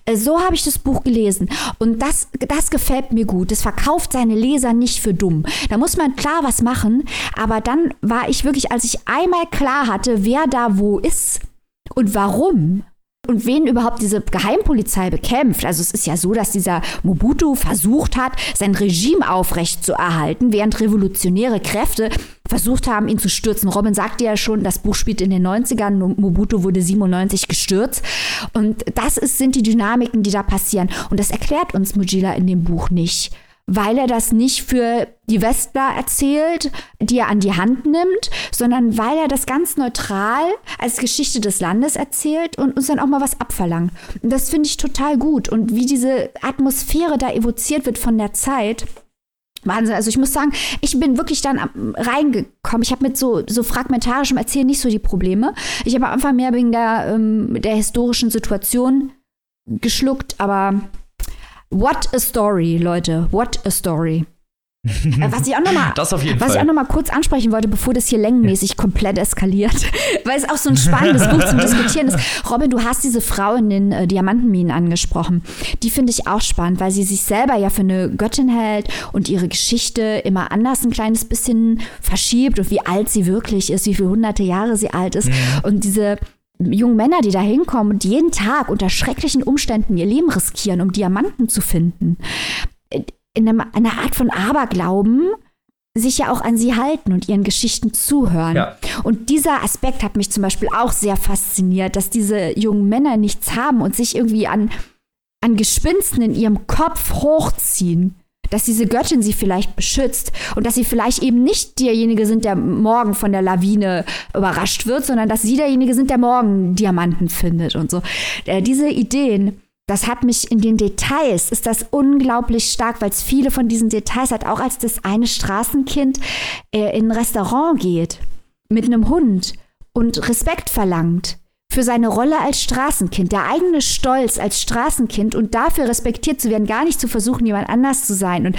Äh, so habe ich das Buch gelesen und das, das gefällt mir gut. Es verkauft seine Leser nicht für dumm. Da muss man klar was machen, aber dann war ich wirklich, als ich einmal klar hatte, wer da wo ist und warum, und wen überhaupt diese Geheimpolizei bekämpft. Also es ist ja so, dass dieser Mobutu versucht hat, sein Regime aufrechtzuerhalten, während revolutionäre Kräfte versucht haben, ihn zu stürzen. Robin sagte ja schon, das Buch spielt in den 90ern, Mobutu wurde 97 gestürzt. Und das ist, sind die Dynamiken, die da passieren. Und das erklärt uns Mujila in dem Buch nicht. Weil er das nicht für die Westler erzählt, die er an die Hand nimmt, sondern weil er das ganz neutral als Geschichte des Landes erzählt und uns dann auch mal was abverlangt. Und das finde ich total gut. Und wie diese Atmosphäre da evoziert wird von der Zeit, Wahnsinn. Also ich muss sagen, ich bin wirklich dann reingekommen. Ich habe mit so, so fragmentarischem Erzählen nicht so die Probleme. Ich habe Anfang mehr wegen der, ähm, der historischen Situation geschluckt, aber what a story, Leute. What a story. Äh, was ich auch noch mal, das auf jeden was ich auch noch mal kurz ansprechen wollte, bevor das hier längenmäßig komplett eskaliert, weil es auch so ein spannendes Buch zum Diskutieren ist. Robin, du hast diese Frau in den äh, Diamantenminen angesprochen. Die finde ich auch spannend, weil sie sich selber ja für eine Göttin hält und ihre Geschichte immer anders ein kleines bisschen verschiebt und wie alt sie wirklich ist, wie viele hunderte Jahre sie alt ist. Mhm. Und diese jungen Männer, die da hinkommen und jeden Tag unter schrecklichen Umständen ihr Leben riskieren, um Diamanten zu finden in einem, einer Art von Aberglauben sich ja auch an sie halten und ihren Geschichten zuhören. Ja. Und dieser Aspekt hat mich zum Beispiel auch sehr fasziniert, dass diese jungen Männer nichts haben und sich irgendwie an, an Gespinsten in ihrem Kopf hochziehen. Dass diese Göttin sie vielleicht beschützt und dass sie vielleicht eben nicht derjenige sind, der morgen von der Lawine überrascht wird, sondern dass sie derjenige sind, der morgen Diamanten findet und so. Äh, diese Ideen, das hat mich in den Details, ist das unglaublich stark, weil es viele von diesen Details hat, auch als das eine Straßenkind äh, in ein Restaurant geht mit einem Hund und Respekt verlangt für seine Rolle als Straßenkind, der eigene Stolz als Straßenkind und dafür respektiert zu werden, gar nicht zu versuchen, jemand anders zu sein. Und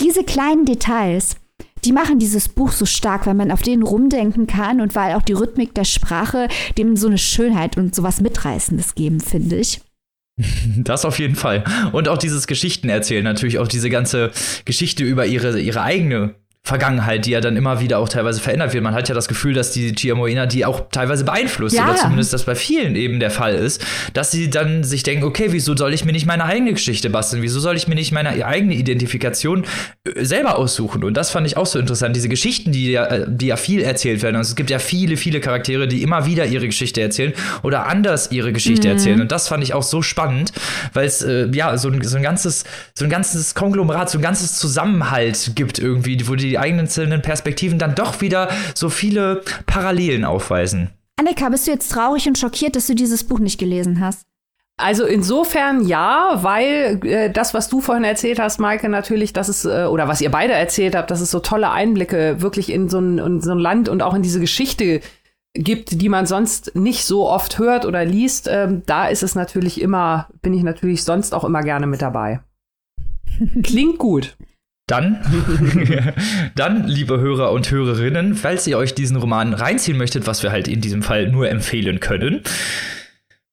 diese kleinen Details, die machen dieses Buch so stark, weil man auf denen rumdenken kann und weil auch die Rhythmik der Sprache dem so eine Schönheit und sowas Mitreißendes geben, finde ich. Das auf jeden Fall. Und auch dieses Geschichten erzählen, natürlich auch diese ganze Geschichte über ihre, ihre eigene Vergangenheit, die ja dann immer wieder auch teilweise verändert wird. Man hat ja das Gefühl, dass die Gia Moena die auch teilweise beeinflusst, ja. oder zumindest das bei vielen eben der Fall ist, dass sie dann sich denken, okay, wieso soll ich mir nicht meine eigene Geschichte basteln? Wieso soll ich mir nicht meine eigene Identifikation äh, selber aussuchen? Und das fand ich auch so interessant. Diese Geschichten, die ja, äh, die ja viel erzählt werden. Also es gibt ja viele, viele Charaktere, die immer wieder ihre Geschichte erzählen oder anders ihre Geschichte mhm. erzählen. Und das fand ich auch so spannend, weil es äh, ja so ein, so ein ganzes, so ein ganzes Konglomerat, so ein ganzes Zusammenhalt gibt irgendwie, wo die die einzelnen Perspektiven dann doch wieder so viele Parallelen aufweisen. Annika, bist du jetzt traurig und schockiert, dass du dieses Buch nicht gelesen hast? Also insofern ja, weil äh, das, was du vorhin erzählt hast, Maike, natürlich, dass es, äh, oder was ihr beide erzählt habt, dass es so tolle Einblicke wirklich in so ein, in so ein Land und auch in diese Geschichte gibt, die man sonst nicht so oft hört oder liest. Ähm, da ist es natürlich immer, bin ich natürlich sonst auch immer gerne mit dabei. Klingt gut. Dann, dann, liebe Hörer und Hörerinnen, falls ihr euch diesen Roman reinziehen möchtet, was wir halt in diesem Fall nur empfehlen können,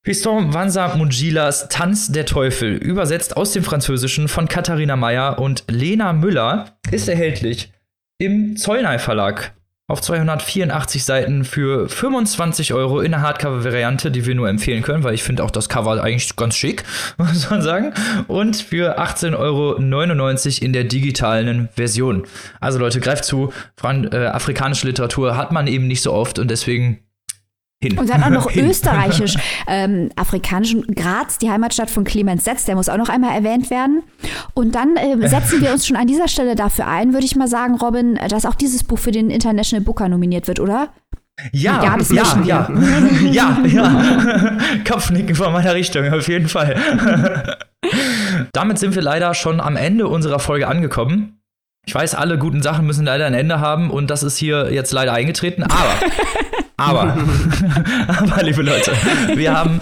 Piston Vanza Mungilas Tanz der Teufel, übersetzt aus dem Französischen von Katharina Meyer und Lena Müller, ist erhältlich im Zollnei Verlag auf 284 Seiten für 25 Euro in der Hardcover-Variante, die wir nur empfehlen können, weil ich finde auch das Cover eigentlich ganz schick, muss man sagen. Und für 18,99 Euro in der digitalen Version. Also Leute, greift zu. Fran äh, afrikanische Literatur hat man eben nicht so oft und deswegen hin. Und dann auch noch österreichisch, ähm, afrikanischen Graz, die Heimatstadt von Clemens Setz, der muss auch noch einmal erwähnt werden. Und dann äh, setzen wir uns schon an dieser Stelle dafür ein, würde ich mal sagen, Robin, dass auch dieses Buch für den International Booker nominiert wird, oder? Ja, ja, das ja, ja. ja, ja. Kopfnicken von meiner Richtung, auf jeden Fall. Damit sind wir leider schon am Ende unserer Folge angekommen. Ich weiß, alle guten Sachen müssen leider ein Ende haben und das ist hier jetzt leider eingetreten, aber aber, aber liebe Leute, wir haben,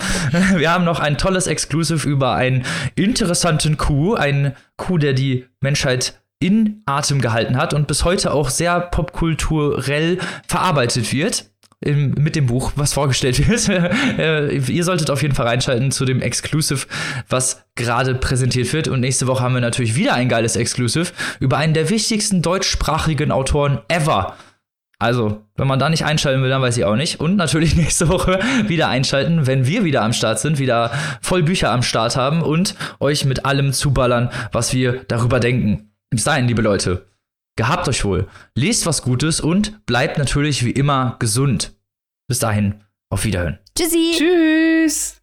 wir haben noch ein tolles Exclusive über einen interessanten Coup, ein Coup, der die Menschheit in Atem gehalten hat und bis heute auch sehr popkulturell verarbeitet wird. Mit dem Buch, was vorgestellt wird. Ihr solltet auf jeden Fall reinschalten zu dem Exclusive, was gerade präsentiert wird. Und nächste Woche haben wir natürlich wieder ein geiles Exclusive über einen der wichtigsten deutschsprachigen Autoren ever. Also, wenn man da nicht einschalten will, dann weiß ich auch nicht. Und natürlich nächste Woche wieder einschalten, wenn wir wieder am Start sind, wieder voll Bücher am Start haben und euch mit allem zuballern, was wir darüber denken. Bis dahin, liebe Leute, gehabt euch wohl, lest was Gutes und bleibt natürlich wie immer gesund. Bis dahin, auf Wiederhören. Tschüssi. Tschüss.